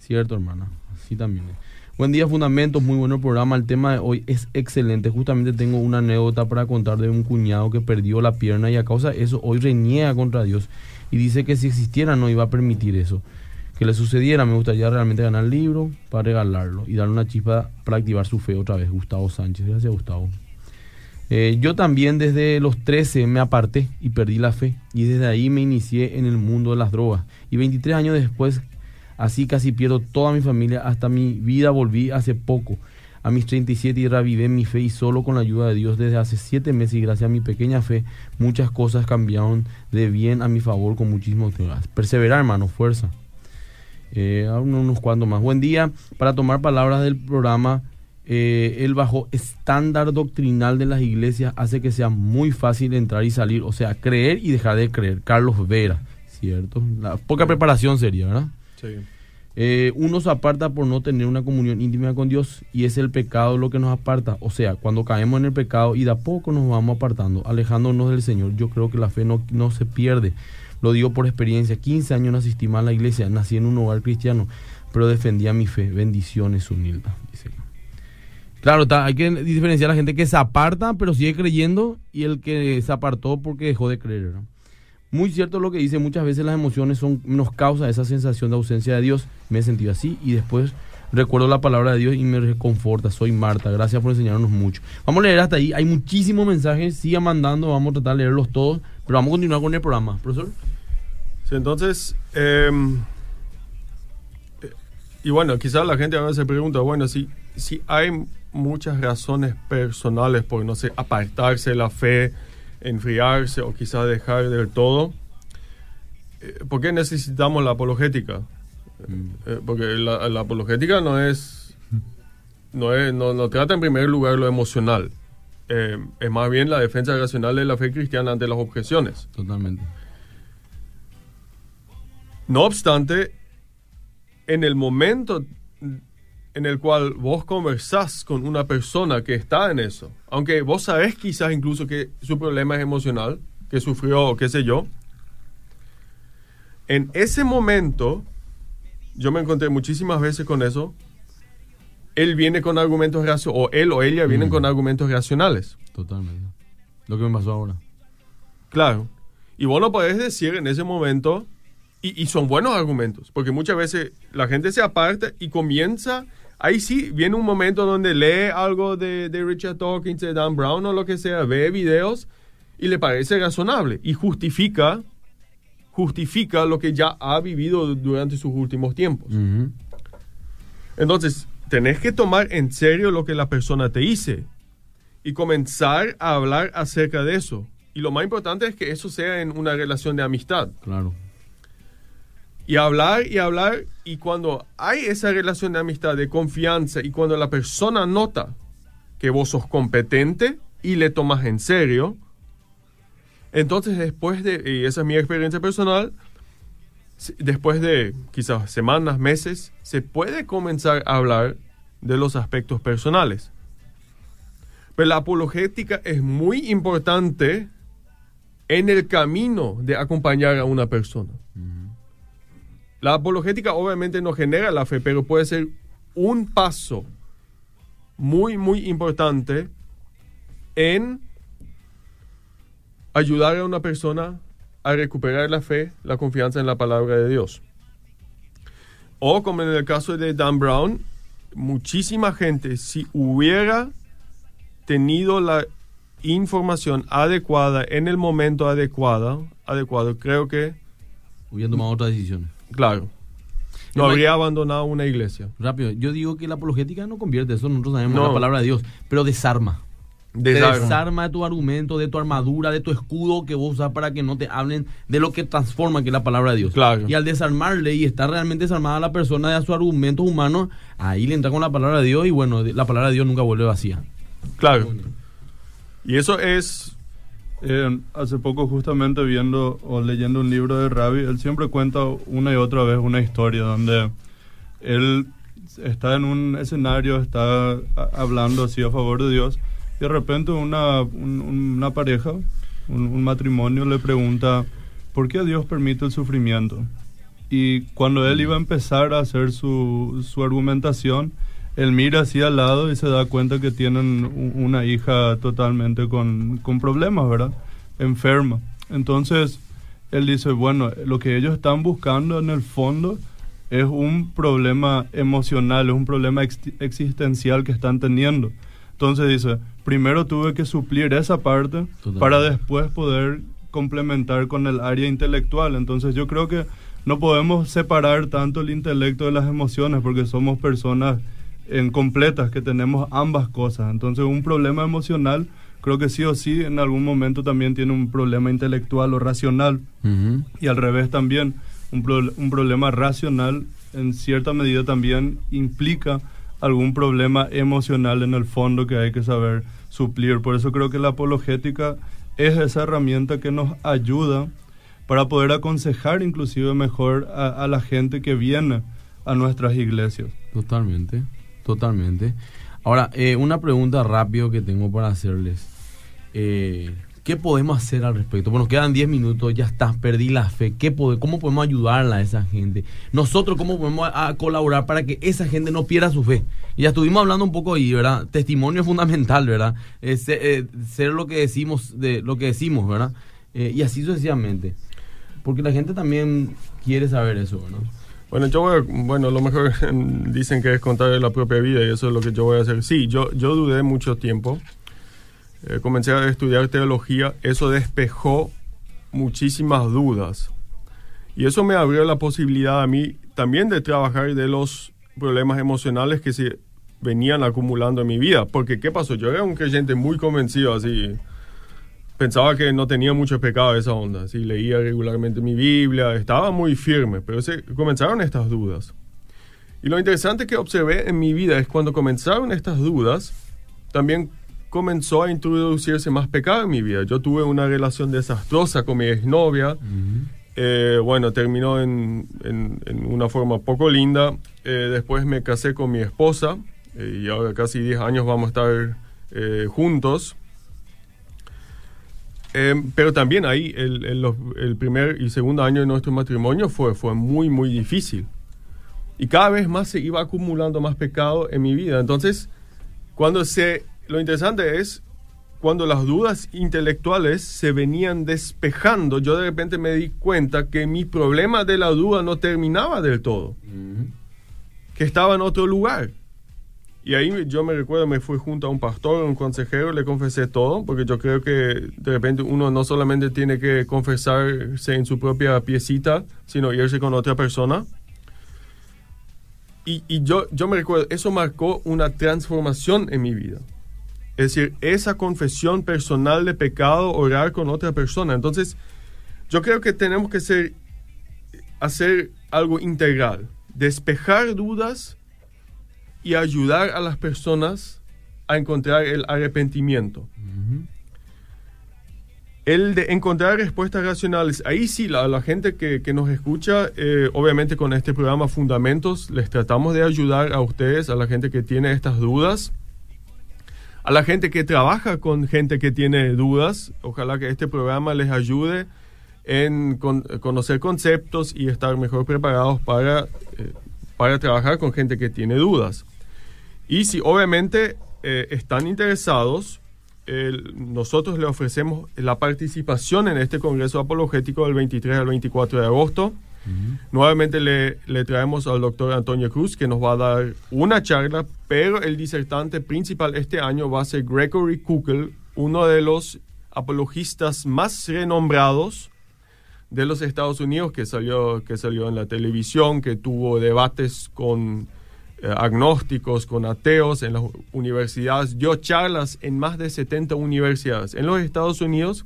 Cierto, hermana. Así también es. Buen día, Fundamentos. Muy bueno programa. El tema de hoy es excelente. Justamente tengo una anécdota para contar de un cuñado que perdió la pierna y a causa de eso hoy reniega contra Dios y dice que si existiera no iba a permitir eso. Que le sucediera, me gustaría realmente ganar el libro para regalarlo y darle una chispa para activar su fe otra vez. Gustavo Sánchez. Gracias, Gustavo. Eh, yo también desde los 13 me aparté y perdí la fe y desde ahí me inicié en el mundo de las drogas y 23 años después así casi pierdo toda mi familia hasta mi vida volví hace poco a mis 37 y revivé mi fe y solo con la ayuda de Dios desde hace 7 meses y gracias a mi pequeña fe muchas cosas cambiaron de bien a mi favor con muchísimo perseverar hermano fuerza Eh, unos, cuantos más. Buen día. Para tomar palabras del programa, eh, el bajo estándar doctrinal de las iglesias hace que sea muy fácil entrar y salir, o sea, creer y dejar de creer. Carlos Vera, ¿cierto? La poca preparación sería, ¿verdad? Eh, uno se aparta por no tener una comunión íntima con Dios y es el pecado lo que nos aparta. O sea, cuando caemos en el pecado y de a poco nos vamos apartando, alejándonos del Señor, yo creo que la fe no, no se pierde. Lo digo por experiencia. 15 años no a la iglesia, nací en un hogar cristiano, pero defendía mi fe. Bendiciones, humilde. Dice. Claro, está, hay que diferenciar a la gente que se aparta, pero sigue creyendo, y el que se apartó porque dejó de creer. ¿verdad? Muy cierto lo que dice, muchas veces las emociones son, nos causa esa sensación de ausencia de Dios. Me he sentido así y después recuerdo la palabra de Dios y me reconforta. Soy Marta, gracias por enseñarnos mucho. Vamos a leer hasta ahí, hay muchísimos mensajes, siga mandando, vamos a tratar de leerlos todos, pero vamos a continuar con el programa. Profesor. Sí, entonces, eh, eh, y bueno, quizás la gente a veces se pregunta, bueno, si, si hay muchas razones personales por, no sé, apartarse de la fe, enfriarse o quizás dejar del todo, eh, ¿por qué necesitamos la apologética? Eh, porque la, la apologética no es, no, es no, no trata en primer lugar lo emocional, eh, es más bien la defensa racional de la fe cristiana ante las objeciones. Totalmente. No obstante, en el momento en el cual vos conversás con una persona que está en eso, aunque vos sabés quizás incluso que su problema es emocional, que sufrió, qué sé yo, en ese momento, yo me encontré muchísimas veces con eso, él viene con argumentos racionales, o él o ella vienen Mm. con argumentos racionales. Totalmente. Lo que me pasó ahora. Claro. Y vos no podés decir en ese momento, y, y son buenos argumentos, porque muchas veces la gente se aparta y comienza, ahí sí, viene un momento donde lee algo de, de Richard Dawkins, de Dan Brown o lo que sea, ve videos y le parece razonable y justifica, justifica lo que ya ha vivido durante sus últimos tiempos. Entonces, tenés que tomar en serio lo que la persona te dice y comenzar a hablar acerca de eso. Y lo más importante es que eso sea en una relación de amistad. Claro. Y hablar y hablar. Y cuando hay esa relación de amistad, de confianza, y cuando la persona nota que vos sos competente y le tomas en serio, entonces después de, esa es mi experiencia personal, después de quizás semanas, meses, se puede comenzar a hablar de los aspectos personales. Pero la apologética es muy importante en el camino de acompañar a una persona. La apologética obviamente no genera la fe, pero puede ser un paso muy, muy importante en ayudar a una persona a recuperar la fe, la confianza en la palabra de Dios. O como en el caso de Dan Brown, muchísima gente, si hubiera tenido la información adecuada en el momento adecuado, adecuado creo que, Hubieran tomado otras decisiones. Claro, no habría abandonado una iglesia. Rápido, yo digo que la apologética no convierte, eso nosotros sabemos No. la palabra de Dios, pero desarma. Te Desarma. desarma de tu argumento, de tu armadura, de tu escudo que vos usas para que no te hablen de lo que transforma, que es la palabra de Dios. Claro. Y al desarmarle y estar realmente desarmada la persona de sus argumentos humanos, ahí le entra con la palabra de Dios y bueno, la palabra de Dios nunca vuelve vacía. Claro. Y eso es, Eh, hace poco justamente viendo o leyendo un libro de Ravi, él siempre cuenta una y otra vez una historia donde él está en un escenario, está hablando así a favor de Dios y de repente una, un- una pareja, un, un matrimonio le pregunta, ¿por qué Dios permite el sufrimiento? Y cuando él iba a empezar a hacer su, su argumentación, él mira hacia al lado y se da cuenta que tienen una hija totalmente con, con problemas, ¿verdad? Enferma. Entonces, él dice, bueno, lo que ellos están buscando en el fondo es un problema emocional, es un problema ex- existencial que están teniendo. Entonces dice, primero tuve que suplir esa parte Totalmente. para después poder complementar con el área intelectual. Entonces yo creo que no podemos separar tanto el intelecto de las emociones porque somos personas en completas que tenemos ambas cosas. Entonces un problema emocional creo que sí o sí en algún momento también tiene un problema intelectual o racional y al revés también un, pro- un problema racional en cierta medida también implica algún problema emocional en el fondo que hay que saber suplir. Por eso creo que la apologética es esa herramienta que nos ayuda para poder aconsejar inclusive mejor a, la gente que viene a nuestras iglesias. Totalmente, totalmente. Ahora, eh, una pregunta rápido que tengo para hacerles. Eh, ¿Qué podemos hacer al respecto? Bueno, quedan 10 minutos, ya está, perdí la fe. ¿Qué ¿Cómo podemos ayudarla a esa gente? Nosotros, ¿cómo podemos colaborar para que esa gente no pierda su fe? Ya estuvimos hablando un poco ahí, ¿verdad? Testimonio es fundamental, ¿verdad? Eh, ser lo que decimos, de lo que decimos, ¿verdad? Eh, y así sucesivamente. Porque la gente también quiere saber eso, ¿verdad? Bueno, yo voy bueno, lo mejor dicen que es contar la propia vida y eso es lo que yo voy a hacer. Sí, yo, yo dudé mucho tiempo eh, comencé a estudiar teología, eso despejó muchísimas dudas. Y eso me abrió la posibilidad a mí también de trabajar de los problemas emocionales que se venían acumulando en mi vida. Porque, ¿qué pasó? Yo era un creyente muy convencido, así. Pensaba que no tenía mucho pecado esa onda. Así, leía regularmente mi Biblia, estaba muy firme, pero se, comenzaron estas dudas. Y lo interesante que observé en mi vida es cuando comenzaron estas dudas, también comenzó a introducirse más pecado en mi vida. Yo tuve una relación desastrosa con mi exnovia. Eh, bueno, terminó en, una forma poco linda. Eh, después me casé con mi esposa eh, y ahora casi 10 años vamos a estar juntos. Pero también ahí el, el, primer y segundo año de nuestro matrimonio fue, fue muy, muy difícil. Y cada vez más se iba acumulando más pecado en mi vida. Entonces, cuando se lo interesante es cuando las dudas intelectuales se venían despejando, yo de repente me di cuenta que mi problema de la duda no terminaba del todo, que estaba en otro lugar. Y ahí yo me recuerdo, me fui junto a un pastor, un consejero, le confesé todo, porque yo creo que de repente uno no solamente tiene que confesarse en su propia piecita, sino irse con otra persona. Y, y yo, yo me recuerdo, eso marcó una transformación en mi vida. Es decir, esa confesión personal de pecado, orar con otra persona. Entonces, yo creo que tenemos que ser, hacer algo integral, despejar dudas y ayudar a las personas a encontrar el arrepentimiento. El de encontrar respuestas racionales, ahí sí, la, la gente que, que, nos escucha, eh, obviamente con este programa Fundamentos, les tratamos de ayudar a ustedes, a la gente que tiene estas dudas a la gente que trabaja con gente que tiene dudas. Ojalá que este programa les ayude en conocer conceptos y estar mejor preparados para, eh, para trabajar con gente que tiene dudas. Y si obviamente eh, están interesados, nosotros le ofrecemos la participación en este Congreso Apologético del 23 al 24 de agosto. Nuevamente le, le, traemos al doctor Antonio Cruz que nos va a dar una charla, pero el disertante principal este año va a ser Gregory Kukel, uno de los apologistas más renombrados de los Estados Unidos que salió, que salió en la televisión, que tuvo debates con agnósticos, con ateos en las universidades, dio charlas en más de 70 universidades en los Estados Unidos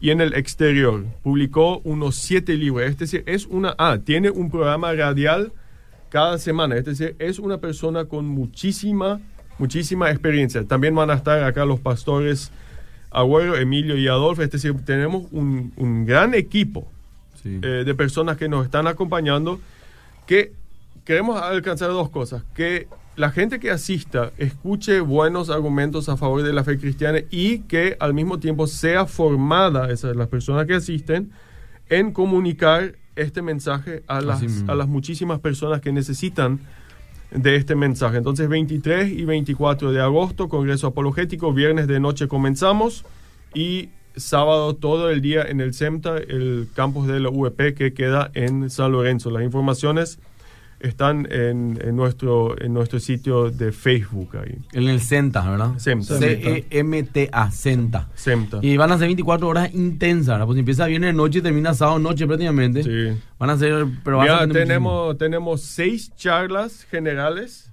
y en el exterior. Publicó unos siete libros. Es decir, es una... Ah, tiene un programa radial cada semana. Es decir, es una persona con muchísima, muchísima experiencia. También van a estar acá los pastores Agüero, Emilio y Adolfo. Es decir, tenemos un, un gran equipo eh, de personas que nos están acompañando que queremos alcanzar dos cosas. Que la gente que asista escuche buenos argumentos a favor de la fe cristiana y que al mismo tiempo sea formada, esas las personas que asisten, en comunicar este mensaje a las, a las muchísimas personas que necesitan de este mensaje. Entonces, 23 y 24 de agosto, Congreso Apologético, viernes de noche comenzamos y sábado todo el día en el CEMTA, el campus de la UEP que queda en San Lorenzo. Las informaciones están en, en, nuestro, en nuestro sitio de Facebook ahí. En el CENTA, ¿verdad? CEMTA. C-E-M-T-A, CENTA. CEMTA. Y van a ser 24 horas intensas, ¿verdad? Pues empieza viernes noche y termina sábado noche prácticamente. Sí. Van a ser... Pero ya tenemos, tenemos seis charlas generales,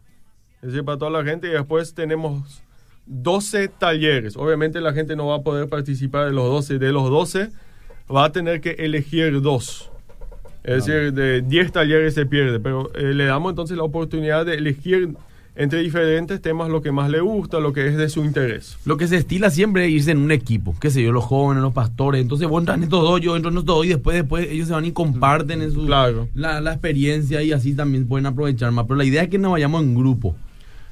es decir, para toda la gente, y después tenemos 12 talleres. Obviamente la gente no va a poder participar de los 12. De los 12 va a tener que elegir dos Es decir, de 10 talleres se pierde, pero eh, le damos entonces la oportunidad de elegir entre diferentes temas lo que más le gusta, lo que es de su interés. Lo que se estila siempre es irse en un equipo, qué sé yo, los jóvenes, los pastores. Entonces vos entras en estos dos, yo entro en estos dos y después, después ellos se van y comparten en su, Claro. la, la experiencia y así también pueden aprovechar más. Pero la idea es que nos vayamos en grupo.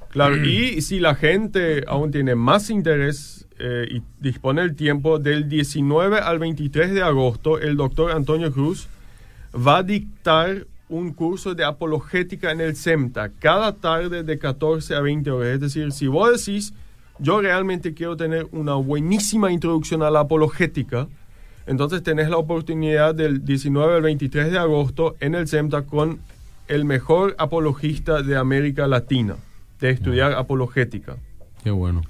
Claro, y si la gente aún tiene más interés eh, y dispone el tiempo, del 19 al 23 de agosto, el doctor Antonio Cruz va a dictar un curso de apologética en el SEMTA, cada tarde de 14 a 20 horas. Es decir, si vos decís, yo realmente quiero tener una buenísima introducción a la apologética, entonces tenés la oportunidad del 19 al 23 de agosto en el SEMTA con el mejor apologista de América Latina, de estudiar apologética. Qué bueno.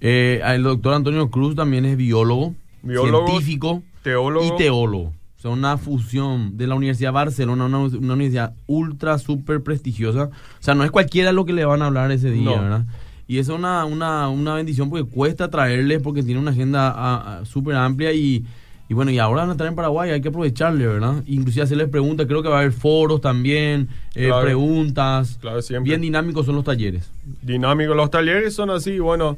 Eh, el doctor Antonio Cruz también es biólogo, Biólogo, científico teólogo. y teólogo. Sea, una fusión de la Universidad de Barcelona, una, una universidad ultra, súper prestigiosa. O sea, no es cualquiera lo que le van a hablar ese día, No. ¿verdad? Y es una, una, una bendición porque cuesta traerle, porque tiene una agenda ah, ah, súper amplia y, y bueno, y ahora van a estar en Paraguay, hay que aprovecharle, ¿verdad? Inclusive hacerles preguntas, creo que va a haber foros también, eh, Claro. preguntas. Claro, siempre. Bien dinámicos son los talleres. dinámico. Los talleres son así, bueno,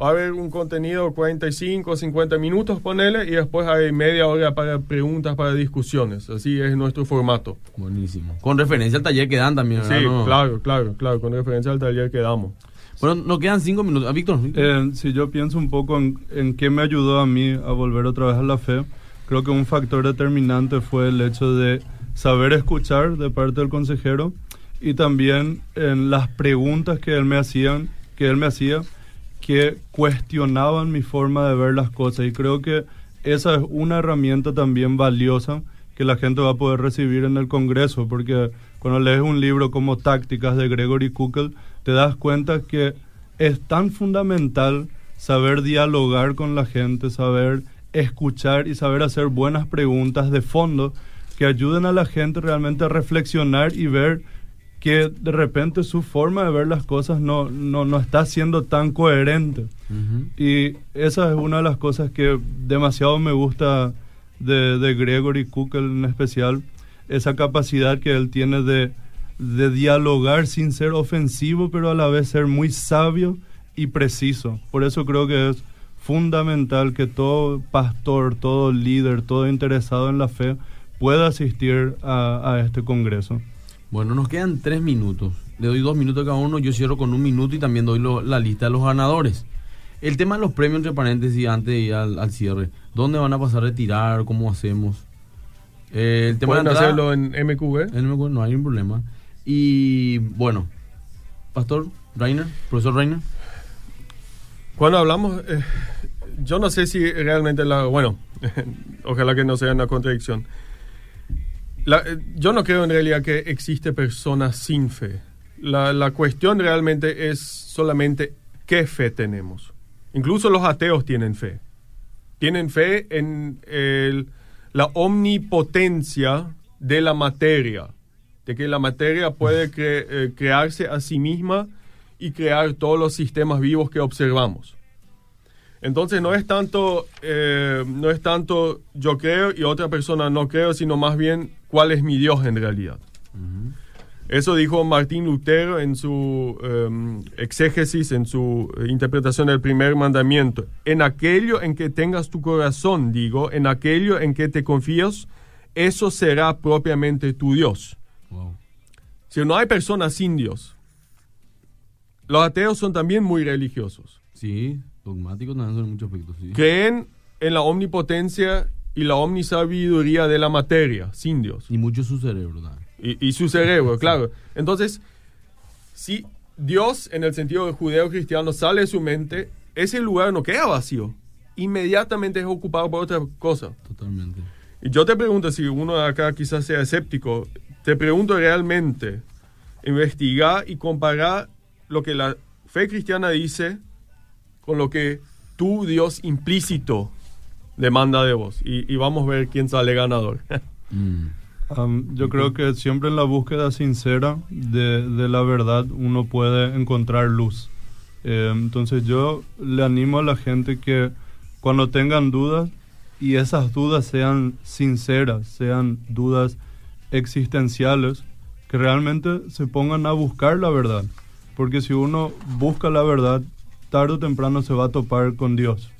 va a haber un contenido 45, 50 minutos, ponele, y después hay media hora para preguntas, para discusiones. Así es nuestro formato. Buenísimo. Con referencia al taller que dan también, Sí, ¿verdad? No- claro, claro, claro, con referencia al taller que damos. Bueno, nos quedan cinco minutos. Ah, Víctor. Víctor. Eh, si yo pienso un poco en, en qué me ayudó a mí a volver otra vez a la fe, creo que un factor determinante fue el hecho de saber escuchar de parte del consejero y también en las preguntas que él me hacían, que él me hacía, que cuestionaban mi forma de ver las cosas. Y creo que esa es una herramienta también valiosa que la gente va a poder recibir en el Congreso, porque cuando lees un libro como Tácticas de Gregory Kukel, te das cuenta que es tan fundamental saber dialogar con la gente, saber escuchar y saber hacer buenas preguntas de fondo que ayuden a la gente realmente a reflexionar y ver que de repente su forma de ver las cosas no, no, no está siendo tan coherente. Y esa es una de las cosas que demasiado me gusta de, de Gregory Kukel en especial, esa capacidad que él tiene de, de dialogar sin ser ofensivo, pero a la vez ser muy sabio y preciso. Por eso creo que es fundamental que todo pastor, todo líder, todo interesado en la fe pueda asistir a, a este congreso. Bueno, nos quedan tres minutos. Le doy dos minutos a cada uno. Yo cierro con un minuto y también doy lo- la lista de los ganadores. El tema de los premios, entre paréntesis, antes de ir al, al cierre. ¿Dónde van a pasar a retirar? ¿Cómo hacemos? Eh, el tema de Pueden entrada- hacerlo en MQB. Eh, no hay ningún problema. Y bueno, Pastor Rainer, profesor Rainer. Cuando hablamos, eh, yo no sé si realmente la, bueno, ojalá que no sea una contradicción. La- eh, yo no creo en realidad que existe personas sin fe. La, la cuestión realmente es solamente qué fe tenemos. Incluso los ateos tienen fe. Tienen fe en el- la omnipotencia de la materia, de que la materia puede cre- eh, crearse a sí misma y crear todos los sistemas vivos que observamos. Entonces no es tanto, eh, no es tanto yo creo y otra persona no creo, sino más bien cuál es mi Dios en realidad. Eso dijo Martín Lutero en su em, exégesis, en su interpretación del primer mandamiento. En aquello en que tengas tu corazón, digo, en aquello en que te confías, eso será propiamente tu Dios. Wow. Si no hay personas sin Dios. Los ateos son también muy religiosos. Sí, dogmático también son en muchos aspectos. Sí. Creen en la omnipotencia y la omnisabiduría de la materia, sin Dios. Y mucho su cerebro también. Y, y su cerebro, claro. Entonces, si Dios, en el sentido judeo-cristiano, sale de su mente, ese lugar no queda vacío. Inmediatamente es ocupado por otra cosa. Totalmente. Y yo te pregunto, si uno de acá quizás sea escéptico, te pregunto realmente, investigar y comparar lo que la fe cristiana dice con lo que tu Dios implícito demanda de vos. Y, y vamos a ver quién sale ganador. Mm. Yo creo que siempre en la búsqueda sincera de, de la verdad uno puede encontrar luz. Eh, entonces yo le animo a la gente que cuando tengan dudas y esas dudas sean sinceras, sean dudas existenciales que realmente se pongan a buscar la verdad. Porque si uno busca la verdad, tarde o temprano se va a topar con Dios.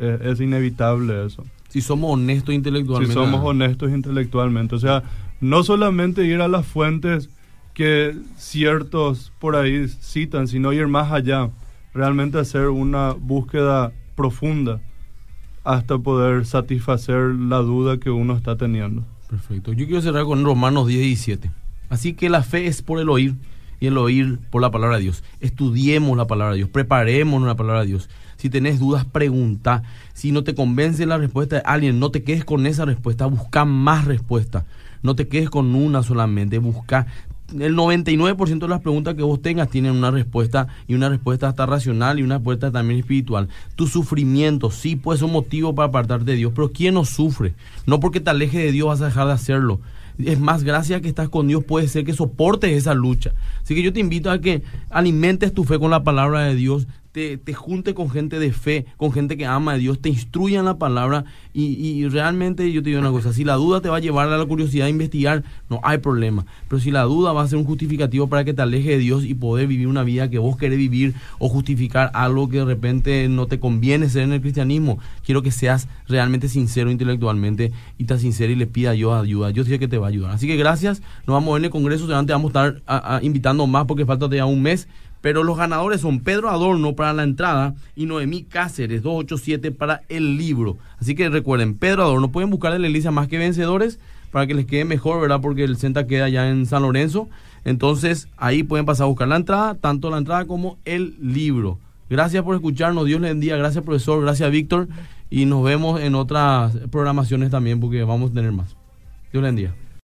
Eh, es inevitable eso. Si somos honestos intelectualmente. Si somos honestos intelectualmente. O sea, no solamente ir a las fuentes que ciertos por ahí citan, sino ir más allá. Realmente hacer una búsqueda profunda hasta poder satisfacer la duda que uno está teniendo. Perfecto. Yo quiero cerrar con Romanos 10 y 17. Así que la fe es por el oír y el oír por la palabra de Dios. Estudiemos la palabra de Dios, preparemos la palabra de Dios. Si tenés dudas, pregunta. Si no te convence la respuesta de alguien, no te quedes con esa respuesta, busca más respuestas. No te quedes con una solamente, busca el 99% de las preguntas que vos tengas tienen una respuesta y una respuesta hasta racional y una respuesta también espiritual. Tu sufrimiento sí puede ser un motivo para apartarte de Dios, pero ¿quién no sufre? No porque te alejes de Dios vas a dejar de hacerlo. Es más, gracias que estás con Dios puede ser que soportes esa lucha. Así que yo te invito a que alimentes tu fe con la palabra de Dios, te, junte con gente de fe, con gente que ama a Dios, te instruyan la palabra y, realmente yo te digo una cosa, si la duda te va a llevar a la curiosidad de investigar, no hay problema. Pero si la duda va a ser un justificativo para que te aleje de Dios y poder vivir una vida que vos querés vivir o justificar algo que de repente no te conviene ser en el cristianismo, quiero que seas realmente sincero intelectualmente y tan sincero y le pida yo ayuda. Yo sé que te va a ayudar. Así que gracias, nos vamos a en el Congreso, te vamos a estar invitando más porque falta ya un mes pero los ganadores son Pedro Adorno para la entrada y Noemí Cáceres 287 para el libro. Así que recuerden, Pedro Adorno, pueden buscar en la Elisa más que vencedores para que les quede mejor, ¿verdad? Porque el Centa queda allá en San Lorenzo. Entonces ahí pueden pasar a buscar la entrada, tanto la entrada como el libro. Gracias por escucharnos, Dios les bendiga, gracias profesor, gracias Víctor y nos vemos en otras programaciones también porque vamos a tener más. Dios les bendiga.